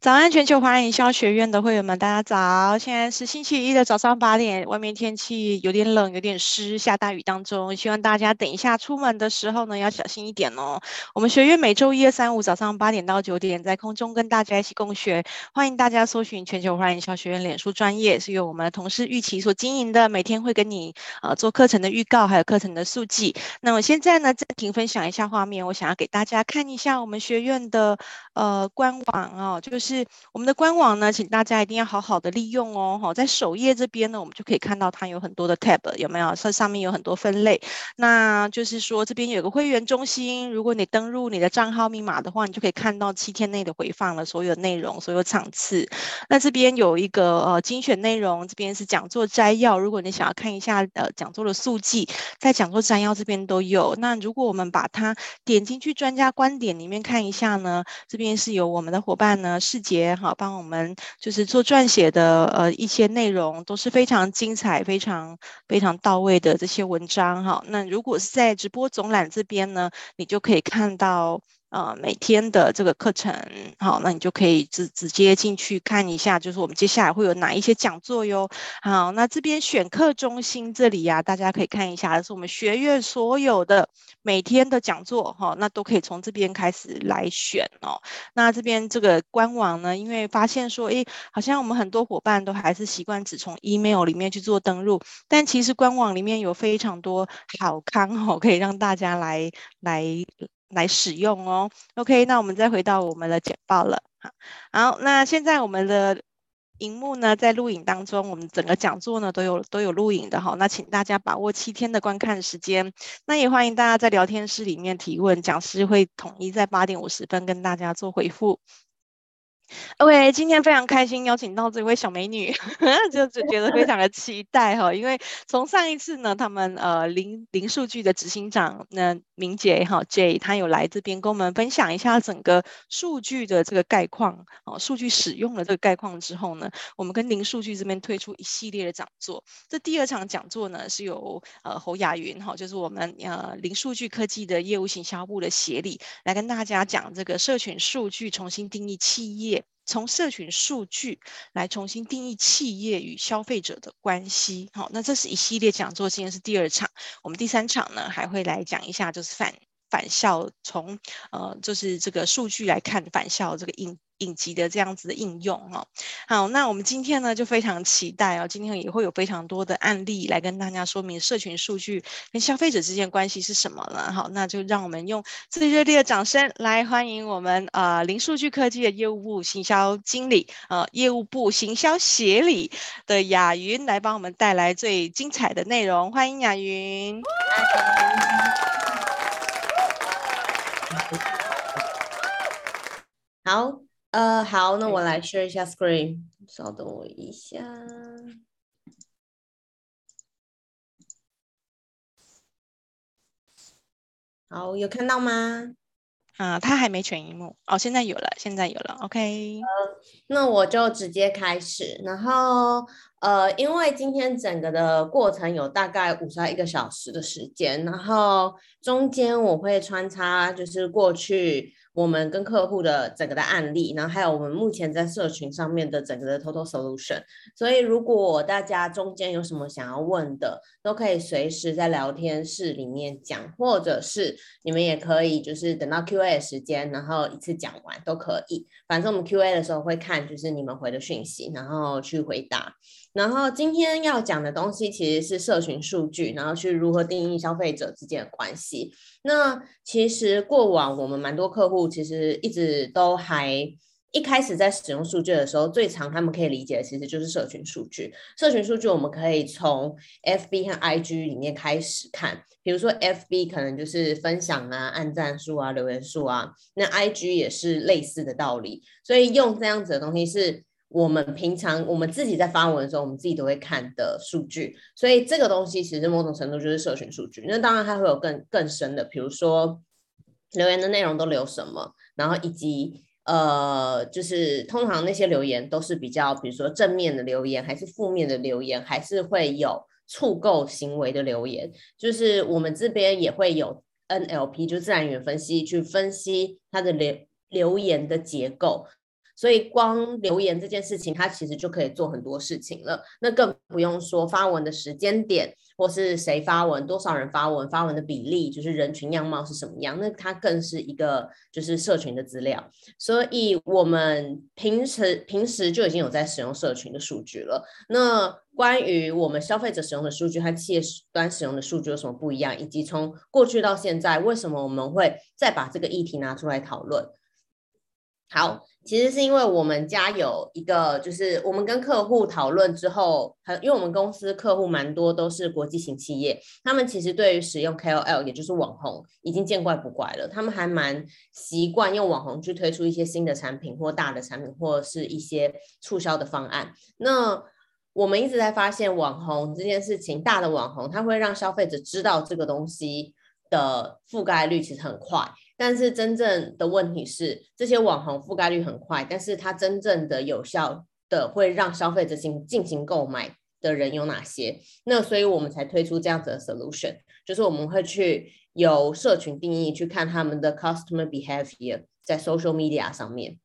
早安，全球华人营销学院的会员们，大家早！现在是星期一的早上八点，外面天气有点冷，有点湿，下大雨当中。希望大家等一下出门的时候呢，要小心一点哦。我们学院每周一、二、三、五早上八点到九点，在空中跟大家一起共学。欢迎大家搜寻全球华人营销学院脸书专业，是由我们的同事玉琪所经营的，每天会跟你呃做课程的预告，还有课程的速记。那我现在呢暂停分享一下画面，我想要给大家看一下我们学院的呃官网哦，就是。是我们的官网呢，请大家一定要好好的利用哦。好，在首页这边呢，我们就可以看到它有很多的 tab，有没有？这上面有很多分类。那就是说，这边有个会员中心，如果你登入你的账号密码的话，你就可以看到七天内的回放了，所有内容、所有场次。那这边有一个呃精选内容，这边是讲座摘要。如果你想要看一下呃讲座的速记，在讲座摘要这边都有。那如果我们把它点进去专家观点里面看一下呢，这边是有我们的伙伴呢是。节好，帮我们就是做撰写的呃一些内容都是非常精彩、非常非常到位的这些文章哈。那如果是在直播总览这边呢，你就可以看到。呃，每天的这个课程，好，那你就可以直直接进去看一下，就是我们接下来会有哪一些讲座哟。好，那这边选课中心这里呀、啊，大家可以看一下，是我们学院所有的每天的讲座，哈，那都可以从这边开始来选哦。那这边这个官网呢，因为发现说，诶，好像我们很多伙伴都还是习惯只从 email 里面去做登录，但其实官网里面有非常多好康哦，可以让大家来来。来使用哦，OK，那我们再回到我们的简报了，好，那现在我们的荧幕呢在录影当中，我们整个讲座呢都有都有录影的哈，那请大家把握七天的观看时间，那也欢迎大家在聊天室里面提问，讲师会统一在八点五十分跟大家做回复。OK，今天非常开心邀请到这位小美女，就 就觉得非常的期待哈，因为从上一次呢，他们呃零零数据的执行长那明杰哈 J，他有来这边跟我们分享一下整个数据的这个概况哦，数据使用的这个概况之后呢，我们跟零数据这边推出一系列的讲座。这第二场讲座呢是由呃侯雅云哈，就是我们呃零数据科技的业务行销部的协理来跟大家讲这个社群数据重新定义企业。从社群数据来重新定义企业与消费者的关系，好，那这是一系列讲座，今天是第二场，我们第三场呢还会来讲一下，就是反反校，从呃就是这个数据来看反校这个应。影集的这样子的应用哈，好，那我们今天呢就非常期待哦，今天也会有非常多的案例来跟大家说明社群数据跟消费者之间关系是什么了。好，那就让我们用最热烈的掌声来欢迎我们呃零数据科技的业务部行销经理呃业务部行销协理的雅云来帮我们带来最精彩的内容，欢迎雅云。好。呃，好，那我来 share 一下 screen，稍等我一下。好，有看到吗？啊，他还没全荧幕哦，现在有了，现在有了，OK。呃，那我就直接开始，然后呃，因为今天整个的过程有大概五十一个小时的时间，然后中间我会穿插，就是过去。我们跟客户的整个的案例，然后还有我们目前在社群上面的整个的 total solution。所以如果大家中间有什么想要问的，都可以随时在聊天室里面讲，或者是你们也可以就是等到 Q&A 的时间，然后一次讲完都可以。反正我们 Q&A 的时候会看就是你们回的讯息，然后去回答。然后今天要讲的东西其实是社群数据，然后去如何定义消费者之间的关系。那其实过往我们蛮多客户其实一直都还一开始在使用数据的时候，最常他们可以理解的其实就是社群数据。社群数据我们可以从 FB 和 IG 里面开始看，比如说 FB 可能就是分享啊、按赞数啊、留言数啊，那 IG 也是类似的道理。所以用这样子的东西是。我们平常我们自己在发文的时候，我们自己都会看的数据，所以这个东西其实某种程度就是社群数据。那当然它会有更更深的，比如说留言的内容都留什么，然后以及呃，就是通常那些留言都是比较，比如说正面的留言，还是负面的留言，还是会有触购行为的留言。就是我们这边也会有 NLP，就自然语言分析，去分析它的留留言的结构。所以光留言这件事情，它其实就可以做很多事情了。那更不用说发文的时间点，或是谁发文，多少人发文，发文的比例，就是人群样貌是什么样，那它更是一个就是社群的资料。所以我们平时平时就已经有在使用社群的数据了。那关于我们消费者使用的数据和企业端使用的数据有什么不一样，以及从过去到现在，为什么我们会再把这个议题拿出来讨论？好，其实是因为我们家有一个，就是我们跟客户讨论之后，很，因为我们公司客户蛮多都是国际型企业，他们其实对于使用 KOL，也就是网红，已经见怪不怪了。他们还蛮习惯用网红去推出一些新的产品或大的产品，或者是一些促销的方案。那我们一直在发现网红这件事情，大的网红它会让消费者知道这个东西的覆盖率其实很快。但是真正的问题是，这些网红覆盖率很快，但是它真正的有效的会让消费者进进行购买的人有哪些？那所以我们才推出这样子的 solution，就是我们会去由社群定义去看他们的 customer behavior 在 social media 上面。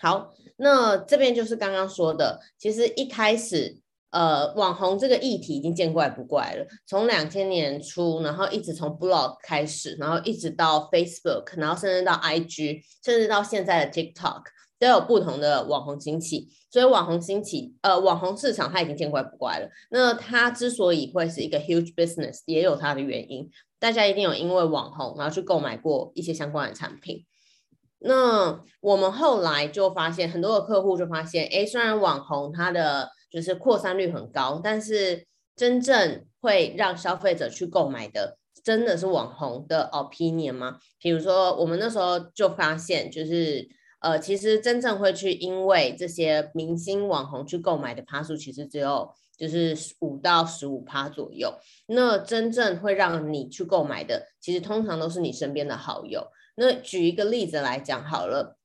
好，那这边就是刚刚说的，其实一开始。呃，网红这个议题已经见怪不怪了。从两千年初，然后一直从 blog 开始，然后一直到 Facebook，然后甚至到 IG，甚至到现在的 TikTok，都有不同的网红兴起。所以网红兴起，呃，网红市场它已经见怪不怪了。那它之所以会是一个 huge business，也有它的原因。大家一定有因为网红，然后去购买过一些相关的产品。那我们后来就发现，很多的客户就发现，哎，虽然网红它的就是扩散率很高，但是真正会让消费者去购买的，真的是网红的 opinion 吗？比如说，我们那时候就发现，就是呃，其实真正会去因为这些明星网红去购买的趴数，其实只有就是五到十五趴左右。那真正会让你去购买的，其实通常都是你身边的好友。那举一个例子来讲好了，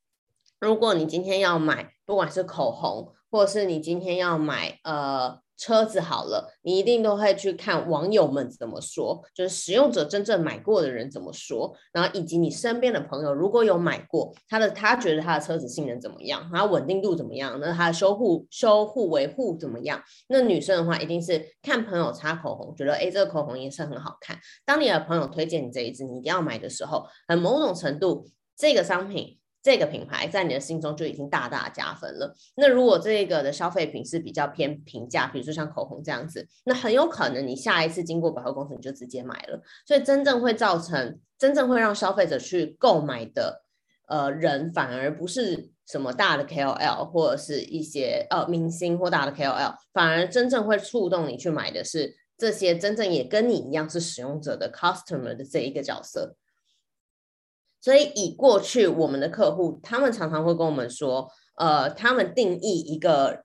如果你今天要买，不管是口红，或者是你今天要买呃车子好了，你一定都会去看网友们怎么说，就是使用者真正买过的人怎么说，然后以及你身边的朋友如果有买过他的，他觉得他的车子性能怎么样，它稳定度怎么样，那他的修护修护维护怎么样？那女生的话一定是看朋友擦口红，觉得诶这个口红颜色很好看。当你的朋友推荐你这一支，你一定要买的时候，很某种程度这个商品。这个品牌在你的心中就已经大大加分了。那如果这个的消费品是比较偏平价，比如说像口红这样子，那很有可能你下一次经过百货公司你就直接买了。所以真正会造成真正会让消费者去购买的呃人，反而不是什么大的 KOL 或者是一些呃明星或大的 KOL，反而真正会触动你去买的是这些真正也跟你一样是使用者的 customer 的这一个角色。所以，以过去我们的客户，他们常常会跟我们说，呃，他们定义一个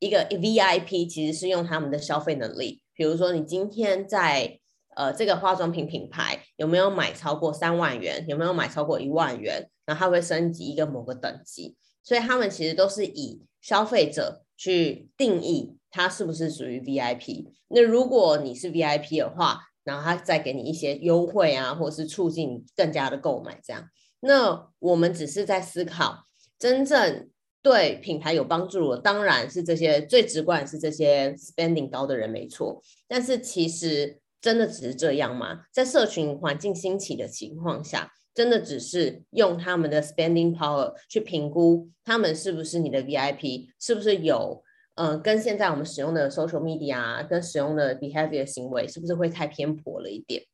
一个 VIP，其实是用他们的消费能力。比如说，你今天在呃这个化妆品品牌有没有买超过三万元，有没有买超过一万元，然后他会升级一个某个等级。所以，他们其实都是以消费者去定义他是不是属于 VIP。那如果你是 VIP 的话，然后他再给你一些优惠啊，或者是促进更加的购买，这样。那我们只是在思考，真正对品牌有帮助的，当然是这些最直观是这些 spending 高的人没错。但是其实真的只是这样吗？在社群环境兴起的情况下，真的只是用他们的 spending power 去评估他们是不是你的 VIP，是不是有？嗯、跟现在我们使用的 social media 跟使用的 behavior 行为是不是会太偏颇了一点？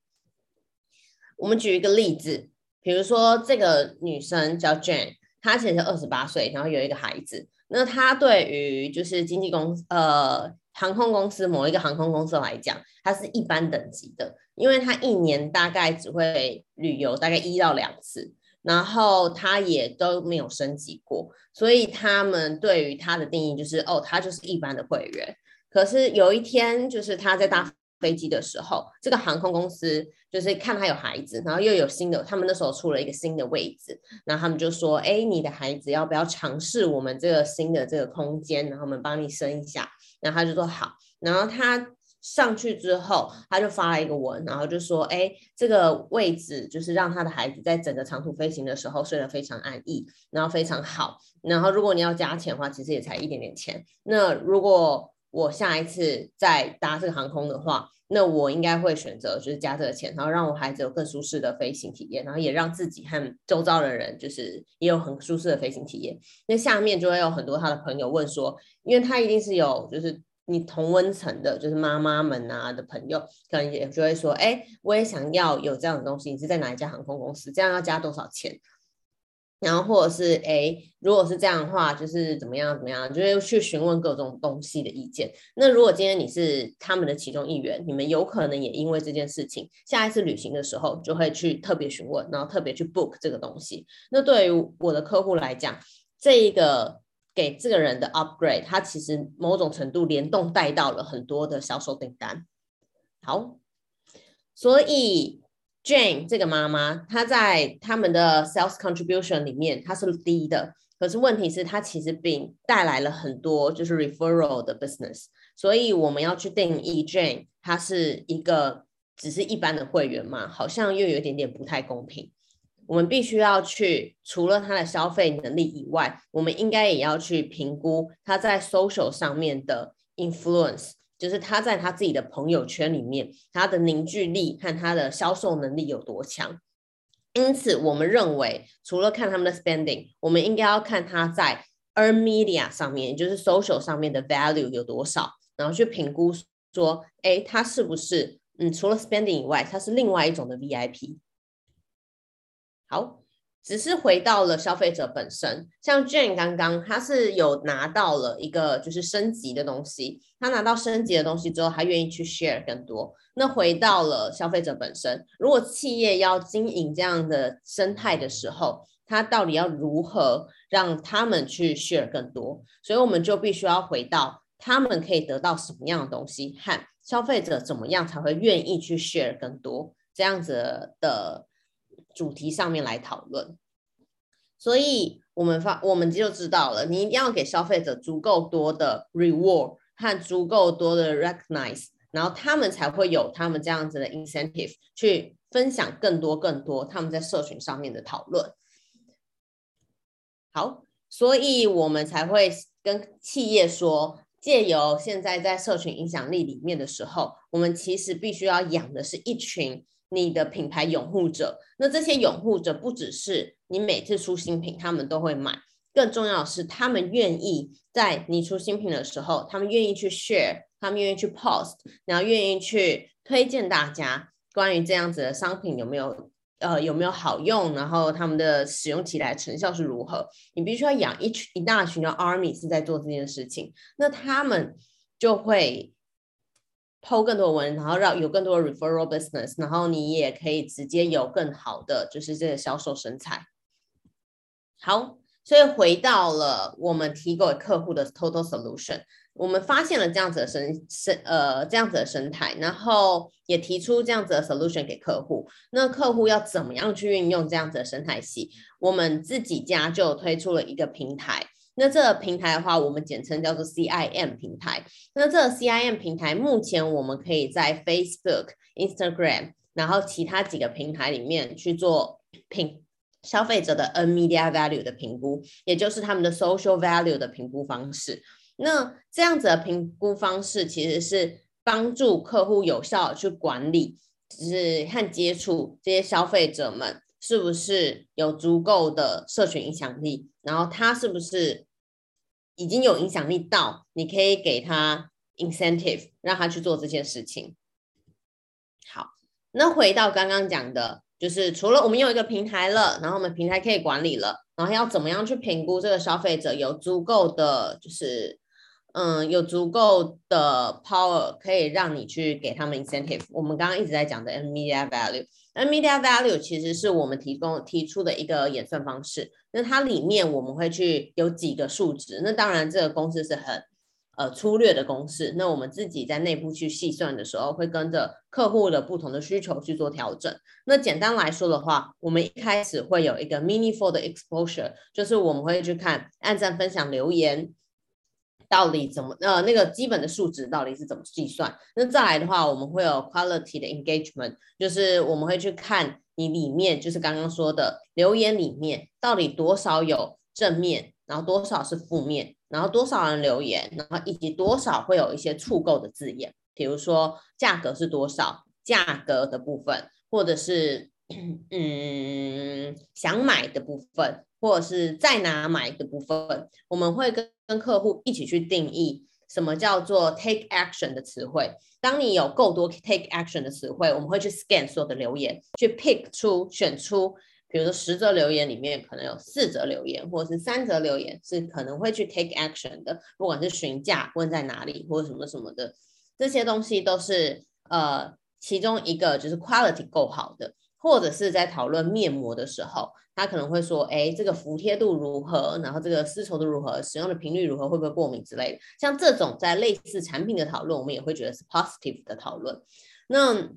我们举一个例子，比如说这个女生叫 Jane，她其实二十八岁，然后有一个孩子。那她对于就是经纪公司呃航空公司某一个航空公司来讲，她是一般等级的，因为她一年大概只会旅游大概一到两次。然后他也都没有升级过，所以他们对于他的定义就是，哦，他就是一般的会员。可是有一天，就是他在搭飞机的时候，这个航空公司就是看他有孩子，然后又有新的，他们那时候出了一个新的位置，然后他们就说，哎，你的孩子要不要尝试我们这个新的这个空间？然后我们帮你升一下。然后他就说好，然后他上去之后，他就发了一个文，然后就说：“哎，这个位置就是让他的孩子在整个长途飞行的时候睡得非常安逸，然后非常好。然后如果你要加钱的话，其实也才一点点钱。那如果我下一次再搭这个航空的话，那我应该会选择就是加这个钱，然后让我孩子有更舒适的飞行体验，然后也让自己和周遭的人就是也有很舒适的飞行体验。那下面就会有很多他的朋友问说，因为他一定是有就是你同温层的，就是妈妈们啊的朋友，可能也就会说，哎，我也想要有这样的东西，你是在哪一家航空公司？这样要加多少钱？然后或者是哎，如果是这样的话，就是怎么样怎么样，就会去询问各种东西的意见。那如果今天你是他们的其中一员，你们有可能也因为这件事情，下一次旅行的时候就会去特别询问，然后特别去 book 这个东西。那对于我的客户来讲，这一个给这个人的 upgrade，它其实某种程度联动带到了很多的销售订单。好，所以。Jane 这个妈妈，她在他们的 sales contribution 里面，她是低的。可是问题是，她其实并带来了很多就是 referral 的 business。所以我们要去定义 Jane，她是一个只是一般的会员嘛？好像又有一点点不太公平。我们必须要去除了他的消费能力以外，我们应该也要去评估他在 social 上面的 influence。就是他在他自己的朋友圈里面，他的凝聚力和他的销售能力有多强。因此，我们认为除了看他们的 spending，我们应该要看他在 earn media 上面，就是 social 上面的 value 有多少，然后去评估说，哎，他是不是嗯，除了 spending 以外，他是另外一种的 VIP。好。只是回到了消费者本身，像 Jane 刚刚，他是有拿到了一个就是升级的东西，他拿到升级的东西之后，他愿意去 share 更多。那回到了消费者本身，如果企业要经营这样的生态的时候，他到底要如何让他们去 share 更多？所以我们就必须要回到他们可以得到什么样的东西，和消费者怎么样才会愿意去 share 更多这样子的。主题上面来讨论，所以我们发我们就知道了，你一定要给消费者足够多的 reward 和足够多的 recognize，然后他们才会有他们这样子的 incentive 去分享更多更多他们在社群上面的讨论。好，所以我们才会跟企业说，借由现在在社群影响力里面的时候，我们其实必须要养的是一群。你的品牌拥护者，那这些拥护者不只是你每次出新品，他们都会买，更重要的是，他们愿意在你出新品的时候，他们愿意去 share，他们愿意去 post，然后愿意去推荐大家关于这样子的商品有没有呃有没有好用，然后他们的使用起来成效是如何。你必须要养一群一大群的 army 是在做这件事情，那他们就会。PO 更多文，然后让有更多的 referral business，然后你也可以直接有更好的就是这个销售生态。好，所以回到了我们提供给客户的 total solution，我们发现了这样子的生生呃这样子的生态，然后也提出这样子的 solution 给客户。那客户要怎么样去运用这样子的生态系？我们自己家就推出了一个平台。那这个平台的话，我们简称叫做 CIM 平台。那这个 CIM 平台目前我们可以在 Facebook、Instagram，然后其他几个平台里面去做评消费者的 N media Value 的评估，也就是他们的 Social Value 的评估方式。那这样子的评估方式其实是帮助客户有效去管理，就是和接触这些消费者们是不是有足够的社群影响力，然后他是不是。已经有影响力到，你可以给他 incentive，让他去做这件事情。好，那回到刚刚讲的，就是除了我们有一个平台了，然后我们平台可以管理了，然后要怎么样去评估这个消费者有足够的，就是嗯，有足够的 power 可以让你去给他们 incentive。我们刚刚一直在讲的 media value。那 media value 其实是我们提供提出的一个演算方式，那它里面我们会去有几个数值，那当然这个公式是很呃粗略的公式，那我们自己在内部去细算的时候，会跟着客户的不同的需求去做调整。那简单来说的话，我们一开始会有一个 meaningful 的 exposure，就是我们会去看按赞、分享、留言到底怎么呃那个基本的数值到底是怎么计算？那再来的话，我们会有 quality 的 engagement，就是我们会去看你里面就是刚刚说的留言里面到底多少有正面，然后多少是负面，然后多少人留言，然后以及多少会有一些触购的字眼，比如说价格是多少，价格的部分，或者是 嗯想买的部分。或者是在哪买的部分，我们会跟跟客户一起去定义什么叫做 take action 的词汇。当你有够多 take action 的词汇，我们会去 scan 所有的留言，去 pick 出选出，比如说十则留言里面可能有四则留言，或者是三则留言是可能会去 take action 的，不管是询价问在哪里或者什么什么的，这些东西都是呃其中一个就是 quality 够好的。或者是在讨论面膜的时候，他可能会说：“哎，这个服帖度如何？然后这个丝绸度如何？使用的频率如何？会不会过敏之类的？”像这种在类似产品的讨论，我们也会觉得是 positive 的讨论。那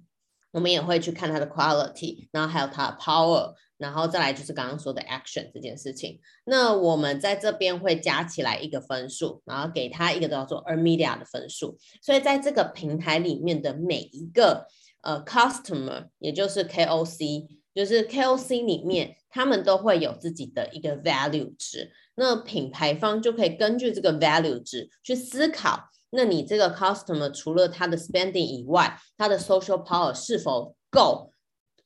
我们也会去看它的 quality，然后还有它的 power，然后再来就是刚刚说的 action 这件事情。那我们在这边会加起来一个分数，然后给他一个叫做 a r m e d i a 的分数。所以在这个平台里面的每一个。呃，customer 也就是 KOC，就是 KOC 里面，他们都会有自己的一个 value 值。那品牌方就可以根据这个 value 值去思考，那你这个 customer 除了他的 spending 以外，他的 social power 是否够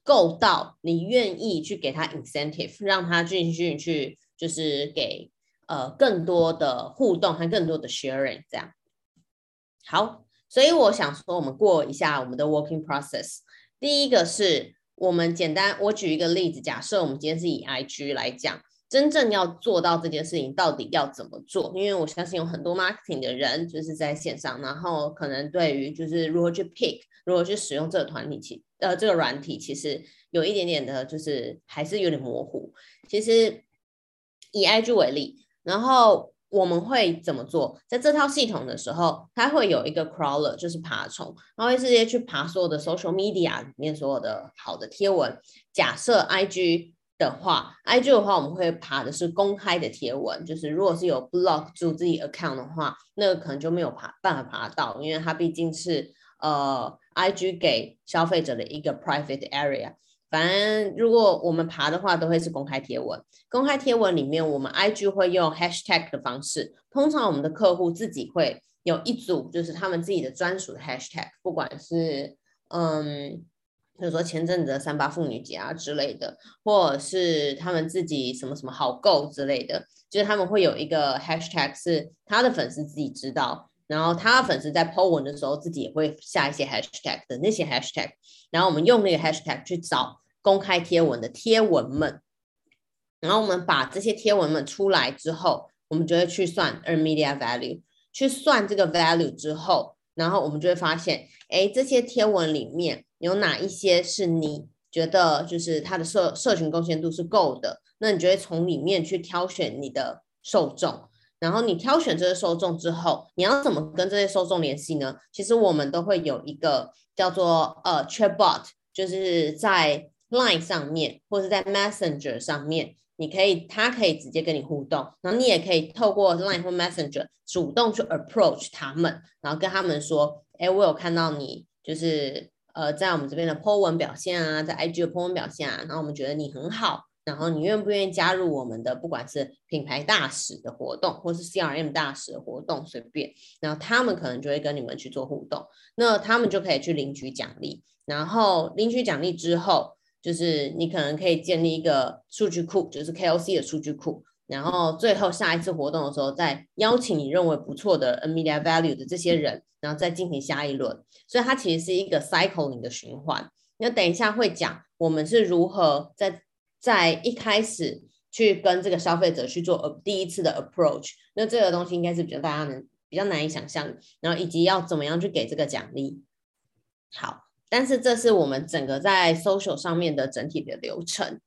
够到你愿意去给他 incentive，让他继续去就是给呃更多的互动和更多的 sharing 这样。好。所以我想说，我们过一下我们的 working process。第一个是我们简单，我举一个例子，假设我们今天是以 IG 来讲，真正要做到这件事情，到底要怎么做？因为我相信有很多 marketing 的人就是在线上，然后可能对于就是如何去 pick，如何去使用这个团体，其呃这个软体，其实有一点点的，就是还是有点模糊。其实以 IG 为例，然后。我们会怎么做？在这套系统的时候，它会有一个 crawler，就是爬虫，它会直接去爬所有的 social media 里面所有的好的贴文。假设 IG 的话，IG 的话，我们会爬的是公开的贴文，就是如果是有 block 住自己 account 的话，那个可能就没有爬办法爬到，因为它毕竟是呃 IG 给消费者的一个 private area。反正如果我们爬的话，都会是公开贴文。公开贴文里面，我们 IG 会用 hashtag 的方式。通常我们的客户自己会有一组，就是他们自己的专属的 hashtag，不管是嗯，比如说前阵子的三八妇女节啊之类的，或者是他们自己什么什么好购之类的，就是他们会有一个 hashtag 是他的粉丝自己知道，然后他的粉丝在 po 文的时候自己也会下一些 hashtag 的那些 hashtag，然后我们用那个 hashtag 去找。公开贴文的贴文们，然后我们把这些贴文们出来之后，我们就会去算 earned media value，去算这个 value 之后，然后我们就会发现，哎，这些贴文里面有哪一些是你觉得就是它的社社群贡献度是够的，那你就会从里面去挑选你的受众，然后你挑选这些受众之后，你要怎么跟这些受众联系呢？其实我们都会有一个叫做呃 chatbot，就是在 Line 上面或者在 Messenger 上面，你可以，他可以直接跟你互动，然后你也可以透过 Line 或 Messenger 主动去 approach 他们，然后跟他们说，哎，我有看到你，就是呃，在我们这边的 po 文表现啊，在 IG 的 po 文表现啊，然后我们觉得你很好，然后你愿不愿意加入我们的，不管是品牌大使的活动，或是 CRM 大使的活动，随便，然后他们可能就会跟你们去做互动，那他们就可以去领取奖励，然后领取奖励之后。就是你可能可以建立一个数据库，就是 KOC 的数据库，然后最后下一次活动的时候再邀请你认为不错的 media value 的这些人，然后再进行下一轮。所以它其实是一个 cycling 的循环。那等一下会讲我们是如何在在一开始去跟这个消费者去做第一次的 approach。那这个东西应该是比较大家能比较难以想象，然后以及要怎么样去给这个奖励。好。但是这是我们整个在 social 上面的整体的流程。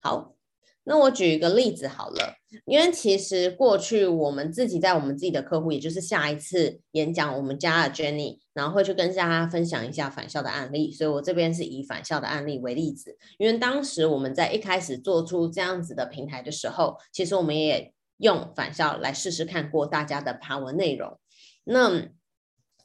好，那我举一个例子好了，因为其实过去我们自己在我们自己的客户，也就是下一次演讲，我们家的 Jenny，然后会去跟大家分享一下返校的案例。所以我这边是以返校的案例为例子，因为当时我们在一开始做出这样子的平台的时候，其实我们也用返校来试试看过大家的爬文内容。那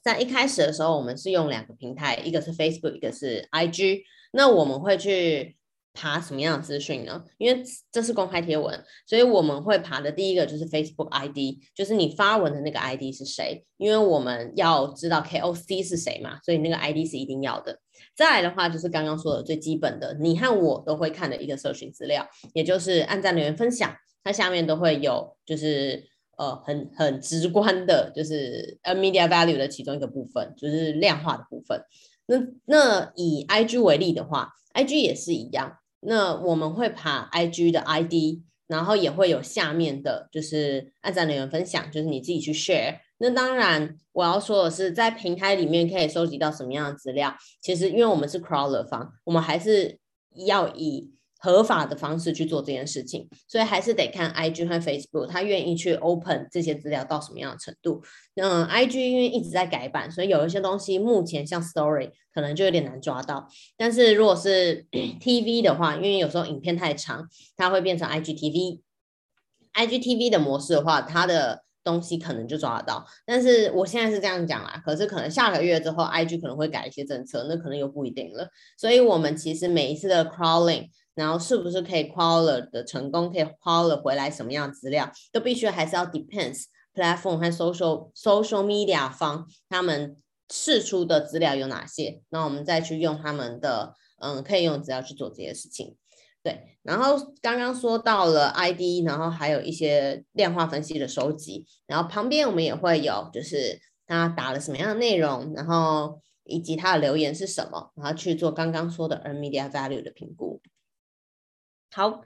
在一开始的时候，我们是用两个平台，一个是 Facebook，一个是 IG。那我们会去爬什么样的资讯呢？因为这是公开贴文，所以我们会爬的第一个就是 Facebook ID，就是你发文的那个 ID 是谁，因为我们要知道 KOC 是谁嘛，所以那个 ID 是一定要的。再来的话就是刚刚说的最基本的，你和我都会看的一个社群资料，也就是按赞、留言、分享，它下面都会有，就是呃很很直观的，就是呃 media value 的其中一个部分，就是量化的部分。那那以 IG 为例的话，IG 也是一样。那我们会爬 IG 的 ID，然后也会有下面的，就是按赞留言分享，就是你自己去 share。那当然，我要说的是，在平台里面可以收集到什么样的资料？其实，因为我们是 crawler 方，我们还是要以。合法的方式去做这件事情，所以还是得看 IG 和 Facebook，他愿意去 open 这些资料到什么样的程度。嗯，IG 因为一直在改版，所以有一些东西目前像 Story 可能就有点难抓到。但是如果是 TV 的话，因为有时候影片太长，它会变成 IGTV。IGTV 的模式的话，它的东西可能就抓得到。但是我现在是这样讲啦，可是可能下个月之后，IG 可能会改一些政策，那可能又不一定了。所以我们其实每一次的 crawling。然后是不是可以 qualer 的成功，可以 qualer 回来什么样的资料，都必须还是要 depends platform 和 social social media 方他们释出的资料有哪些，那我们再去用他们的嗯可以用资料去做这些事情。对，然后刚刚说到了 ID，然后还有一些量化分析的收集，然后旁边我们也会有就是他打了什么样的内容，然后以及他的留言是什么，然后去做刚刚说的 media value 的评估。好，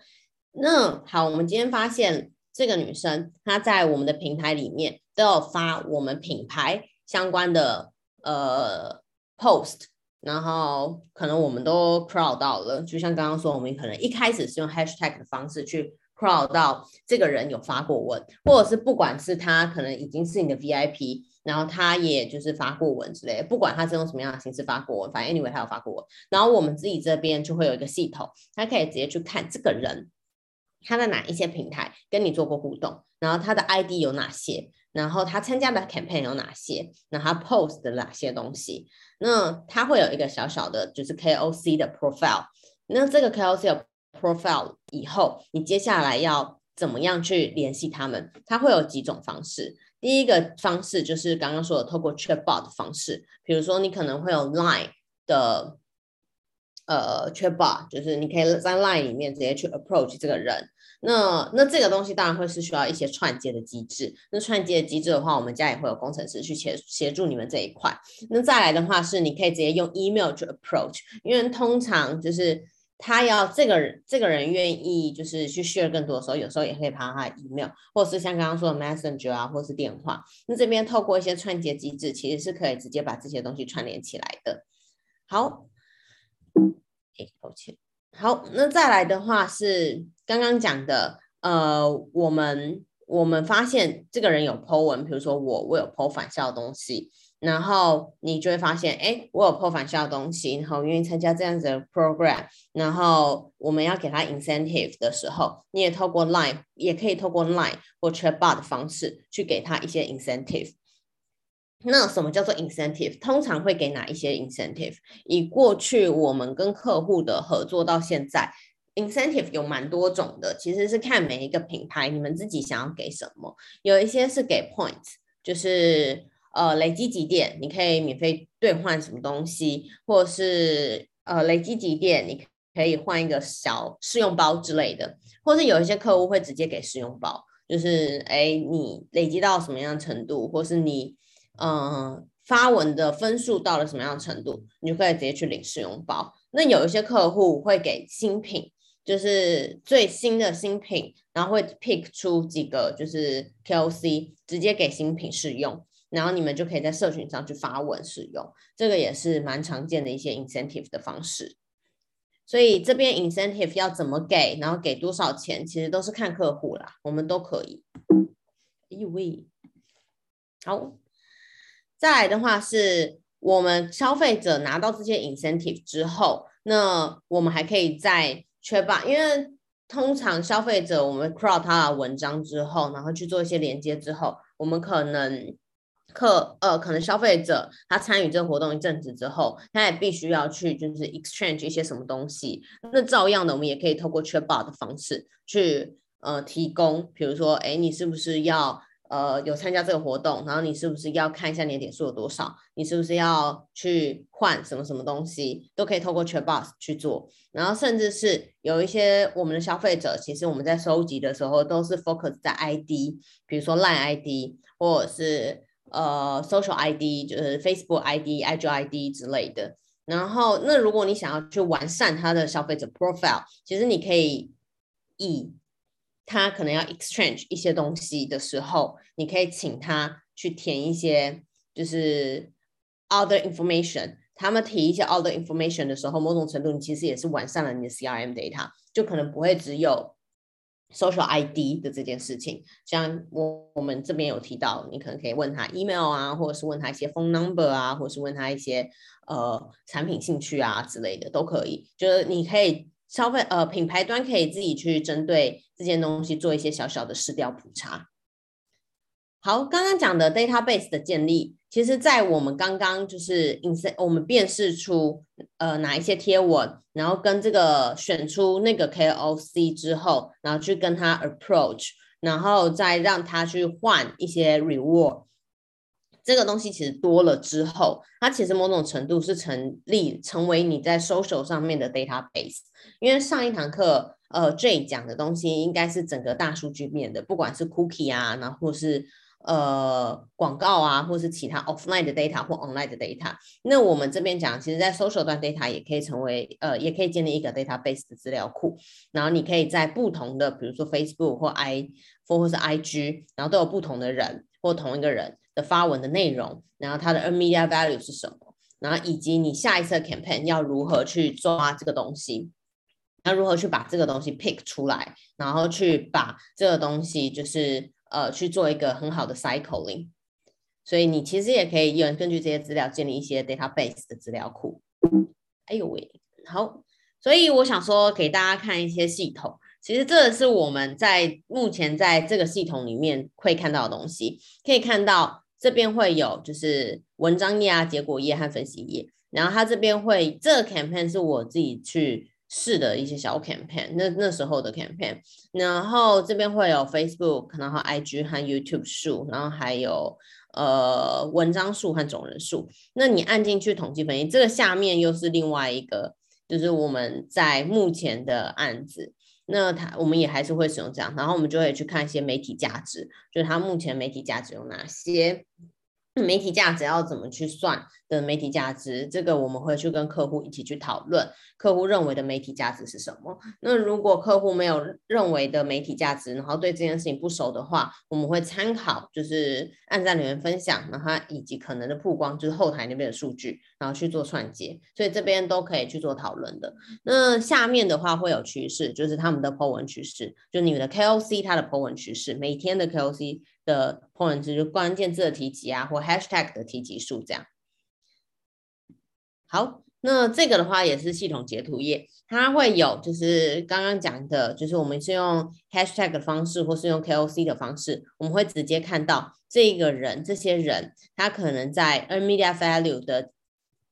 那好，我们今天发现这个女生她在我们的平台里面都有发我们品牌相关的呃 post，然后可能我们都 crowd 到了，就像刚刚说，我们可能一开始是用 hashtag 的方式去 crowd 到这个人有发过文，或者是不管是他可能已经是你的 VIP，然后他也就是发过文之类的，不管他是用什么样的形式发过文，反正 anyway 他有发过文，然后我们自己这边就会有一个系统，他可以直接去看这个人他在哪一些平台跟你做过互动，然后他的 ID 有哪些，然后他参加的 campaign 有哪些，然后他 post 的哪些东西，那他会有一个小小的就是 KOC 的 profile，那这个 KOC 的 profile 以后，你接下来要怎么样去联系他们？他会有几种方式。第一个方式就是刚刚说的，透过 chatbot 的方式，比如说你可能会有 Line 的呃 chatbot，就是你可以在 Line 里面直接去 approach 这个人。那那这个东西当然会是需要一些串接的机制。那串接的机制的话，我们家也会有工程师去协协助你们这一块。那再来的话是，你可以直接用 email 去 approach，因为通常就是。他要这个人，这个人愿意就是去 share 更多的时候，有时候也可以爬他的 email，或者是像刚刚说的 messenger 啊，或是电话。那这边透过一些串接机制，其实是可以直接把这些东西串联起来的。好，一口气。好，那再来的话是刚刚讲的，呃，我们我们发现这个人有 po 文，比如说我我有 po 返校的东西。然后你就会发现，哎，我有 po 返校的东西，然后愿意参加这样子的 program，然后我们要给他 incentive 的时候，你也透过 Line，也可以透过 Line 或 Chatbot 的方式去给他一些 incentive。那什么叫做 incentive？通常会给哪一些 incentive？以过去我们跟客户的合作到现在，incentive 有蛮多种的，其实是看每一个品牌你们自己想要给什么，有一些是给 points，就是。呃，累积几点，你可以免费兑换什么东西，或是呃，累积几点，你可以换一个小试用包之类的，或是有一些客户会直接给试用包，就是哎，你累积到什么样的程度，或是你嗯、呃、发文的分数到了什么样的程度，你就可以直接去领试用包。那有一些客户会给新品，就是最新的新品，然后会 pick 出几个就是 KOC，直接给新品试用。然后你们就可以在社群上去发文使用，这个也是蛮常见的一些 incentive 的方式。所以这边 incentive 要怎么给，然后给多少钱，其实都是看客户啦，我们都可以。因为好，再来的话是我们消费者拿到这些 incentive 之后，那我们还可以在确保，因为通常消费者我们 crawl 他的文章之后，然后去做一些连接之后，我们可能客呃可能消费者他参与这个活动一阵子之后，他也必须要去就是 exchange 一些什么东西。那照样的，我们也可以透过 chatbot 的方式去呃提供，比如说，哎，你是不是要？呃，有参加这个活动，然后你是不是要看一下你的点数有多少？你是不是要去换什么什么东西？都可以透过 Chatbot 去做。然后甚至是有一些我们的消费者，其实我们在收集的时候都是 focus 在 ID，比如说 Line ID 或者是呃 Social ID，就是 Facebook ID、IG ID 之类的。然后那如果你想要去完善他的消费者 profile，其实你可以以他可能要 exchange 一些东西的时候，你可以请他去填一些就是 other information。他们提一些 other information 的时候，某种程度你其实也是完善了你的 CRM data，就可能不会只有 social ID 的这件事情。像我我们这边有提到，你可能可以问他 email 啊，或者是问他一些 phone number 啊，或者是问他一些呃产品兴趣啊之类的都可以。就是你可以。消费呃，品牌端可以自己去针对这件东西做一些小小的试调普查。好，刚刚讲的 database 的建立，其实，在我们刚刚就是 insert 我们辨识出呃哪一些贴文，然后跟这个选出那个 KOC 之后，然后去跟他 approach，然后再让他去换一些 reward。这个东西其实多了之后，它其实某种程度是成立成为你在 social 上面的 database。因为上一堂课，呃 J 讲的东西应该是整个大数据面的，不管是 cookie 啊，然后是呃广告啊，或是其他 offline 的 data 或 online 的 data。那我们这边讲，其实在 social 端 data 也可以成为呃，也可以建立一个 database 的资料库。然后你可以在不同的，比如说 Facebook 或 i 或或是 IG，然后都有不同的人或同一个人的。发文的内容，然后它的 media value 是什么？然后以及你下一次的 campaign 要如何去抓这个东西？要如何去把这个东西 pick 出来？然后去把这个东西就是呃去做一个很好的 cycling。所以你其实也可以用根据这些资料建立一些 database 的资料库。哎呦喂，好，所以我想说给大家看一些系统。其实这是我们在目前在这个系统里面会看到的东西，可以看到。这边会有就是文章页啊、结果页和分析页，然后它这边会这个 campaign 是我自己去试的一些小 campaign，那那时候的 campaign，然后这边会有 Facebook，然后 IG 和 YouTube 数，然后还有呃文章数和总人数。那你按进去统计分析，这个下面又是另外一个，就是我们在目前的案子。那它我们也还是会使用这样，然后我们就会去看一些媒体价值，就是它目前媒体价值有哪些。媒体价值要怎么去算的媒体价值，这个我们会去跟客户一起去讨论，客户认为的媒体价值是什么？那如果客户没有认为的媒体价值，然后对这件事情不熟的话，我们会参考就是按赞留言分享，然后以及可能的曝光，就是后台那边的数据，然后去做串接，所以这边都可以去做讨论的。那下面的话会有趋势，就是他们的 po 文趋势，就你们的 KOC 它的 po 文趋势，每天的 KOC。的 point 就是关键字的提及啊，或 hashtag 的提及数这样。好，那这个的话也是系统截图页，它会有就是刚刚讲的，就是我们是用 hashtag 的方式，或是用 KOC 的方式，我们会直接看到这个人，这些人他可能在 Earn media value 的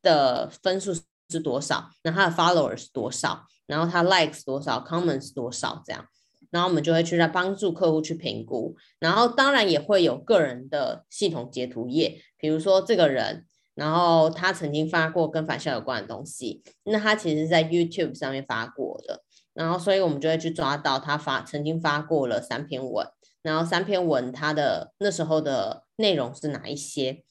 的分数是多少，那他的 followers 是多少，然后他 likes 多少，comments 多少这样。然后我们就会去来帮助客户去评估，然后当然也会有个人的系统截图页，比如说这个人，然后他曾经发过跟返校有关的东西，那他其实在 YouTube 上面发过的，然后所以我们就会去抓到他发曾经发过了三篇文，然后三篇文他的那时候的内容是哪一些，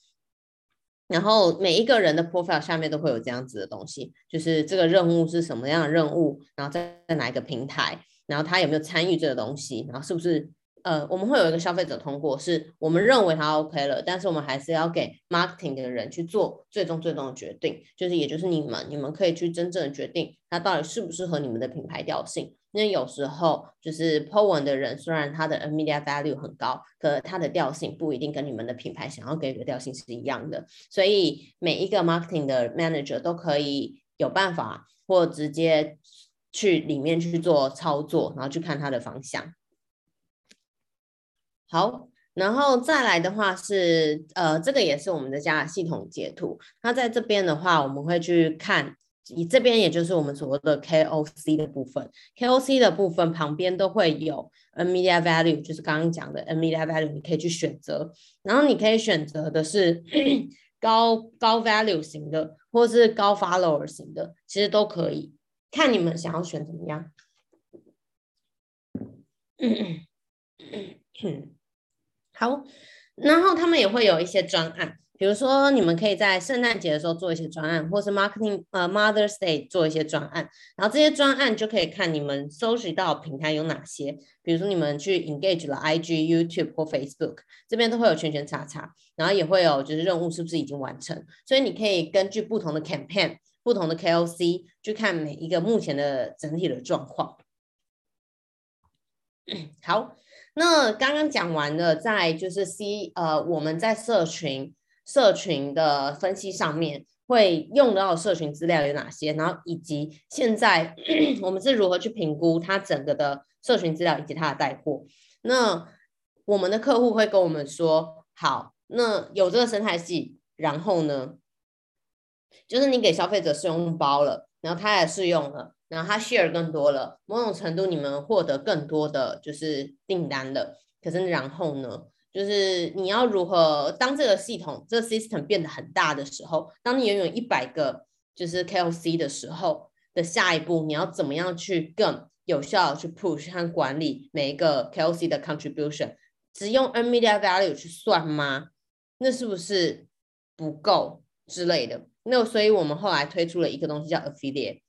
然后每一个人的 profile 下面都会有这样子的东西，就是这个任务是什么样的任务，然后在在哪一个平台。然后他有没有参与这个东西？然后是不是呃，我们会有一个消费者通过，是我们认为他 OK 了，但是我们还是要给 marketing 的人去做最终最终的决定，就是也就是你们，你们可以去真正的决定他到底适不适合你们的品牌调性。因为有时候就是 po 文的人，虽然他的 media value 很高，可他的调性不一定跟你们的品牌想要给的调性是一样的。所以每一个 marketing 的 manager 都可以有办法或直接。去里面去做操作，然后去看它的方向。好，然后再来的话是，呃，这个也是我们的家的系统截图。那在这边的话，我们会去看，以这边也就是我们所谓的 KOC 的部分。KOC 的部分旁边都会有 Media Value，就是刚刚讲的 Media Value，你可以去选择。然后你可以选择的是 高高 Value 型的，或是高 Follower 型的，其实都可以，看你们想要选怎么样。好，然后他们也会有一些专案，比如说你们可以在圣诞节的时候做一些专案，或是 marketing 呃 Mother's Day 做一些专案，然后这些专案就可以看你们搜集到平台有哪些，比如说你们去 engage 了 IG、YouTube 或 Facebook 这边都会有圈圈叉叉，然后也会有就是任务是不是已经完成，所以你可以根据不同的 campaign、不同的 KOC 去看每一个目前的整体的状况。好。那刚刚讲完了，在就是 C 呃，我们在社群社群的分析上面会用到社群资料有哪些，然后以及现在 我们是如何去评估它整个的社群资料以及它的带货。那我们的客户会跟我们说，好，那有这个生态系，然后呢，就是你给消费者试用包了，然后他也试用了。然后他 share 更多了，某种程度你们获得更多的就是订单了。可是然后呢，就是你要如何当这个系统这个 system 变得很大的时候，当你拥有一百个就是 KOC 的时候的下一步，你要怎么样去更有效的去 push 和管理每一个 KOC 的 contribution？只用 earned media value 去算吗？那是不是不够之类的？那所以我们后来推出了一个东西叫 affiliate。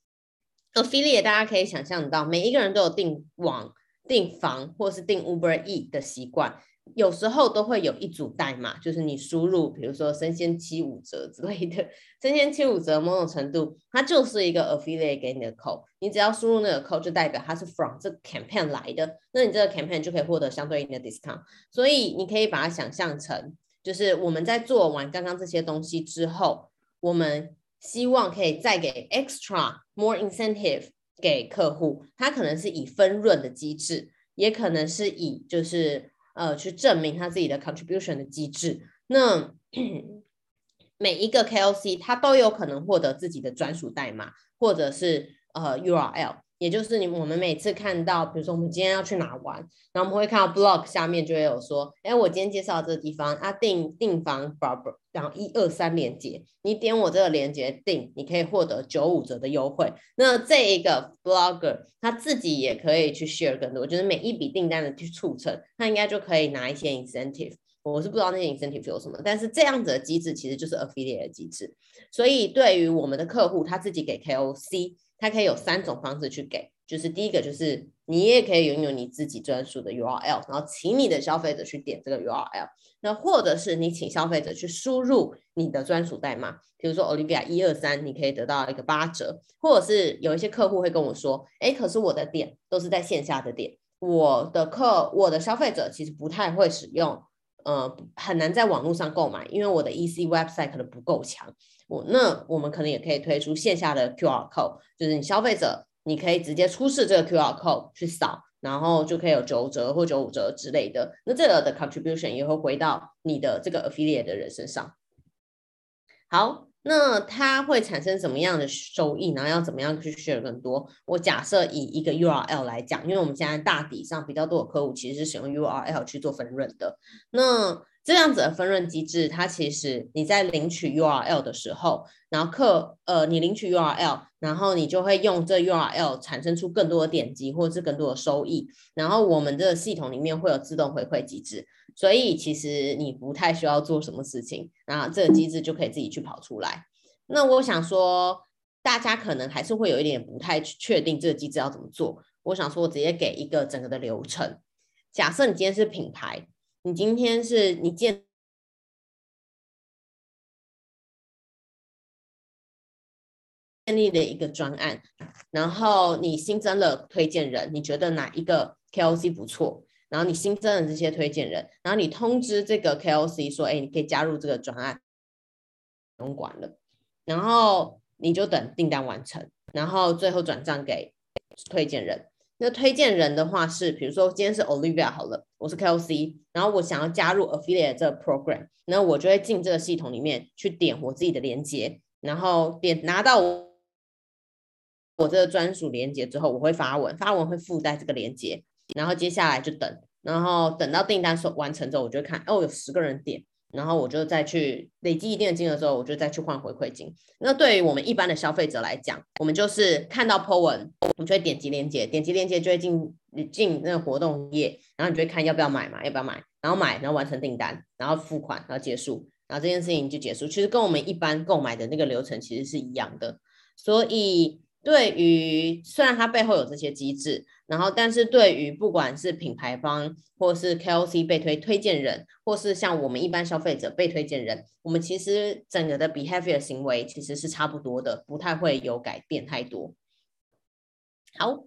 Affiliate 大家可以想象到，每一个人都有订网、订房或是订 Uber E 的习惯，有时候都会有一组代码，就是你输入，比如说生鲜七五折之类的，生鲜七五折某种程度，它就是一个 Affiliate 给你的 code，你只要输入那个 code，就代表它是 from 这个 campaign 来的，那你这个 campaign 就可以获得相对应的 discount，所以你可以把它想象成，就是我们在做完刚刚这些东西之后，我们。希望可以再给 extra more incentive 给客户，他可能是以分润的机制，也可能是以就是呃去证明他自己的 contribution 的机制。那 每一个 KOC 他都有可能获得自己的专属代码，或者是呃 URL。也就是你，我们每次看到，比如说我们今天要去哪玩，然后我们会看到 blog 下面就会有说，哎，我今天介绍这个地方啊，订订房，Barber，然后一二三连接，你点我这个连接订，你可以获得九五折的优惠。那这一个 blogger 他自己也可以去 share 更多，就是每一笔订单的去促成，他应该就可以拿一些 incentive。我是不知道那些 incentive 有什么，但是这样子的机制其实就是 affiliate 的机制。所以对于我们的客户，他自己给 KOC。它可以有三种方式去给，就是第一个就是你也可以拥有你自己专属的 URL，然后请你的消费者去点这个 URL，那或者是你请消费者去输入你的专属代码，比如说 Olivia 一二三，你可以得到一个八折，或者是有一些客户会跟我说，哎，可是我的点都是在线下的点，我的客我的消费者其实不太会使用，呃，很难在网络上购买，因为我的 EC website 可能不够强。我那我们可能也可以推出线下的 QR code，就是你消费者你可以直接出示这个 QR code 去扫，然后就可以有九折或九五折之类的。那这个的 contribution 也会回到你的这个 affiliate 的人身上。好，那它会产生什么样的收益？然后要怎么样去 share 更多？我假设以一个 URL 来讲，因为我们现在大体上比较多的客户其实是使用 URL 去做分润的。那这样子的分润机制，它其实你在领取 URL 的时候，然后客呃，你领取 URL，然后你就会用这 URL 产生出更多的点击或者是更多的收益，然后我们的系统里面会有自动回馈机制，所以其实你不太需要做什么事情，然后这个机制就可以自己去跑出来。那我想说，大家可能还是会有一点不太确定这个机制要怎么做。我想说，我直接给一个整个的流程。假设你今天是品牌。你今天是你建建立的一个专案，然后你新增了推荐人，你觉得哪一个 KOC 不错？然后你新增了这些推荐人，然后你通知这个 KOC 说：“哎，你可以加入这个专案，不用管了。”然后你就等订单完成，然后最后转账给推荐人。那推荐人的话是，比如说今天是 Olivia 好了，我是 KOC，然后我想要加入 Affiliate 这个 program，那我就会进这个系统里面去点我自己的链接，然后点拿到我我这个专属链接之后，我会发文，发文会附带这个链接，然后接下来就等，然后等到订单收完成之后，我就看哦，有十个人点。然后我就再去累积一定的金额之后，我就再去换回馈金。那对于我们一般的消费者来讲，我们就是看到 po 文，我们就会点击链接，点击链接就会进进那个活动页，然后你就会看要不要买嘛，要不要买，然后买，然后完成订单，然后付款，然后结束，然后这件事情就结束。其实跟我们一般购买的那个流程其实是一样的，所以。对于虽然它背后有这些机制，然后但是对于不管是品牌方或是 KOC 被推推荐人，或是像我们一般消费者被推荐人，我们其实整个的 behavior 行为其实是差不多的，不太会有改变太多。好，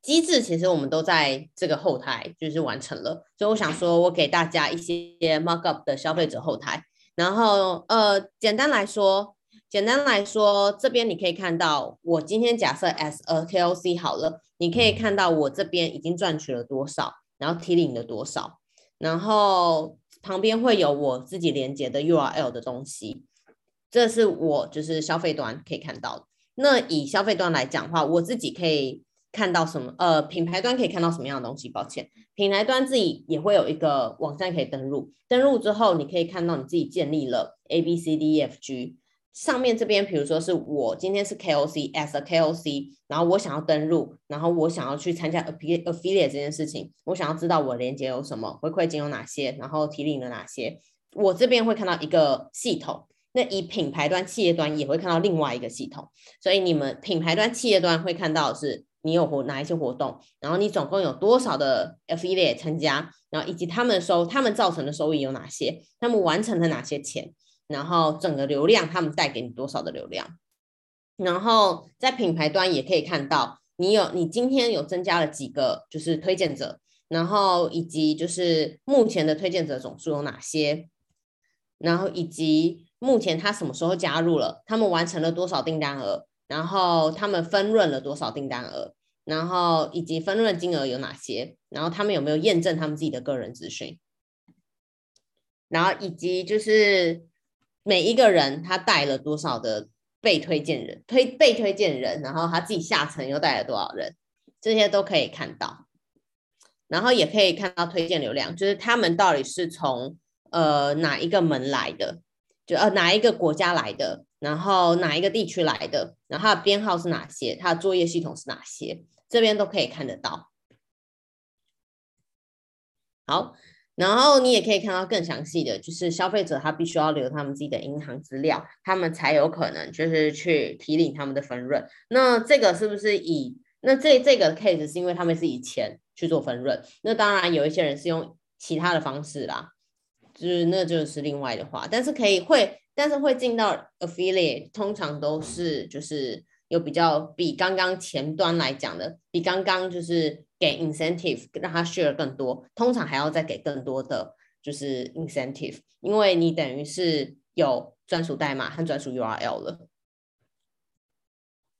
机制其实我们都在这个后台就是完成了，所以我想说我给大家一些 mock up 的消费者后台，然后呃，简单来说。简单来说，这边你可以看到，我今天假设 as a KOC 好了，你可以看到我这边已经赚取了多少，然后提领了多少，然后旁边会有我自己连接的 URL 的东西，这是我就是消费端可以看到的。那以消费端来讲的话，我自己可以看到什么？呃，品牌端可以看到什么样的东西？抱歉，品牌端自己也会有一个网站可以登录，登录之后你可以看到你自己建立了 A B C D E F G。上面这边，比如说是我今天是 KOC as a KOC，然后我想要登录，然后我想要去参加 affiliate 这件事情，我想要知道我连接有什么，回馈金有哪些，然后提领了哪些，我这边会看到一个系统。那以品牌端企业端也会看到另外一个系统，所以你们品牌端企业端会看到是你有活哪一些活动，然后你总共有多少的 affiliate 参加，然后以及他们收他们造成的收益有哪些，他们完成了哪些钱。然后整个流量，他们带给你多少的流量？然后在品牌端也可以看到，你有你今天有增加了几个就是推荐者，然后以及就是目前的推荐者总数有哪些，然后以及目前他什么时候加入了，他们完成了多少订单额，然后他们分润了多少订单额，然后以及分润金额有哪些，然后他们有没有验证他们自己的个人资讯，然后以及就是。每一个人他带了多少的被推荐人，推被推荐人，然后他自己下层又带了多少人，这些都可以看到，然后也可以看到推荐流量，就是他们到底是从呃哪一个门来的，就呃哪一个国家来的，然后哪一个地区来的，然后他的编号是哪些，他的作业系统是哪些，这边都可以看得到。好。然后你也可以看到更详细的，就是消费者他必须要留他们自己的银行资料，他们才有可能就是去提领他们的分润。那这个是不是以那这这个 case 是因为他们是以钱去做分润？那当然有一些人是用其他的方式啦，就是那就是另外的话，但是可以会，但是会进到 affiliate，通常都是就是有比较比刚刚前端来讲的，比刚刚就是。给 incentive 让他 share 更多，通常还要再给更多的就是 incentive，因为你等于是有专属代码和专属 URL 了。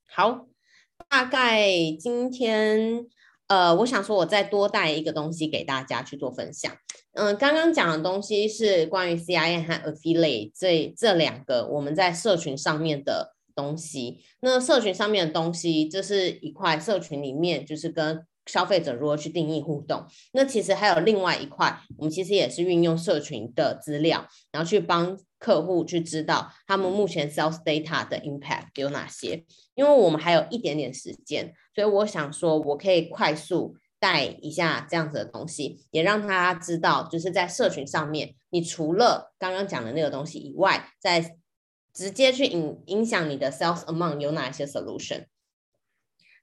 好，大概今天呃，我想说我再多带一个东西给大家去做分享。嗯、呃，刚刚讲的东西是关于 CIM 和 affiliate 这这两个我们在社群上面的东西。那社群上面的东西，这是一块社群里面就是跟消费者如何去定义互动？那其实还有另外一块，我们其实也是运用社群的资料，然后去帮客户去知道他们目前 sales data 的 impact 有哪些。因为我们还有一点点时间，所以我想说，我可以快速带一下这样子的东西，也让他知道，就是在社群上面，你除了刚刚讲的那个东西以外，在直接去影影响你的 sales amount 有哪一些 solution。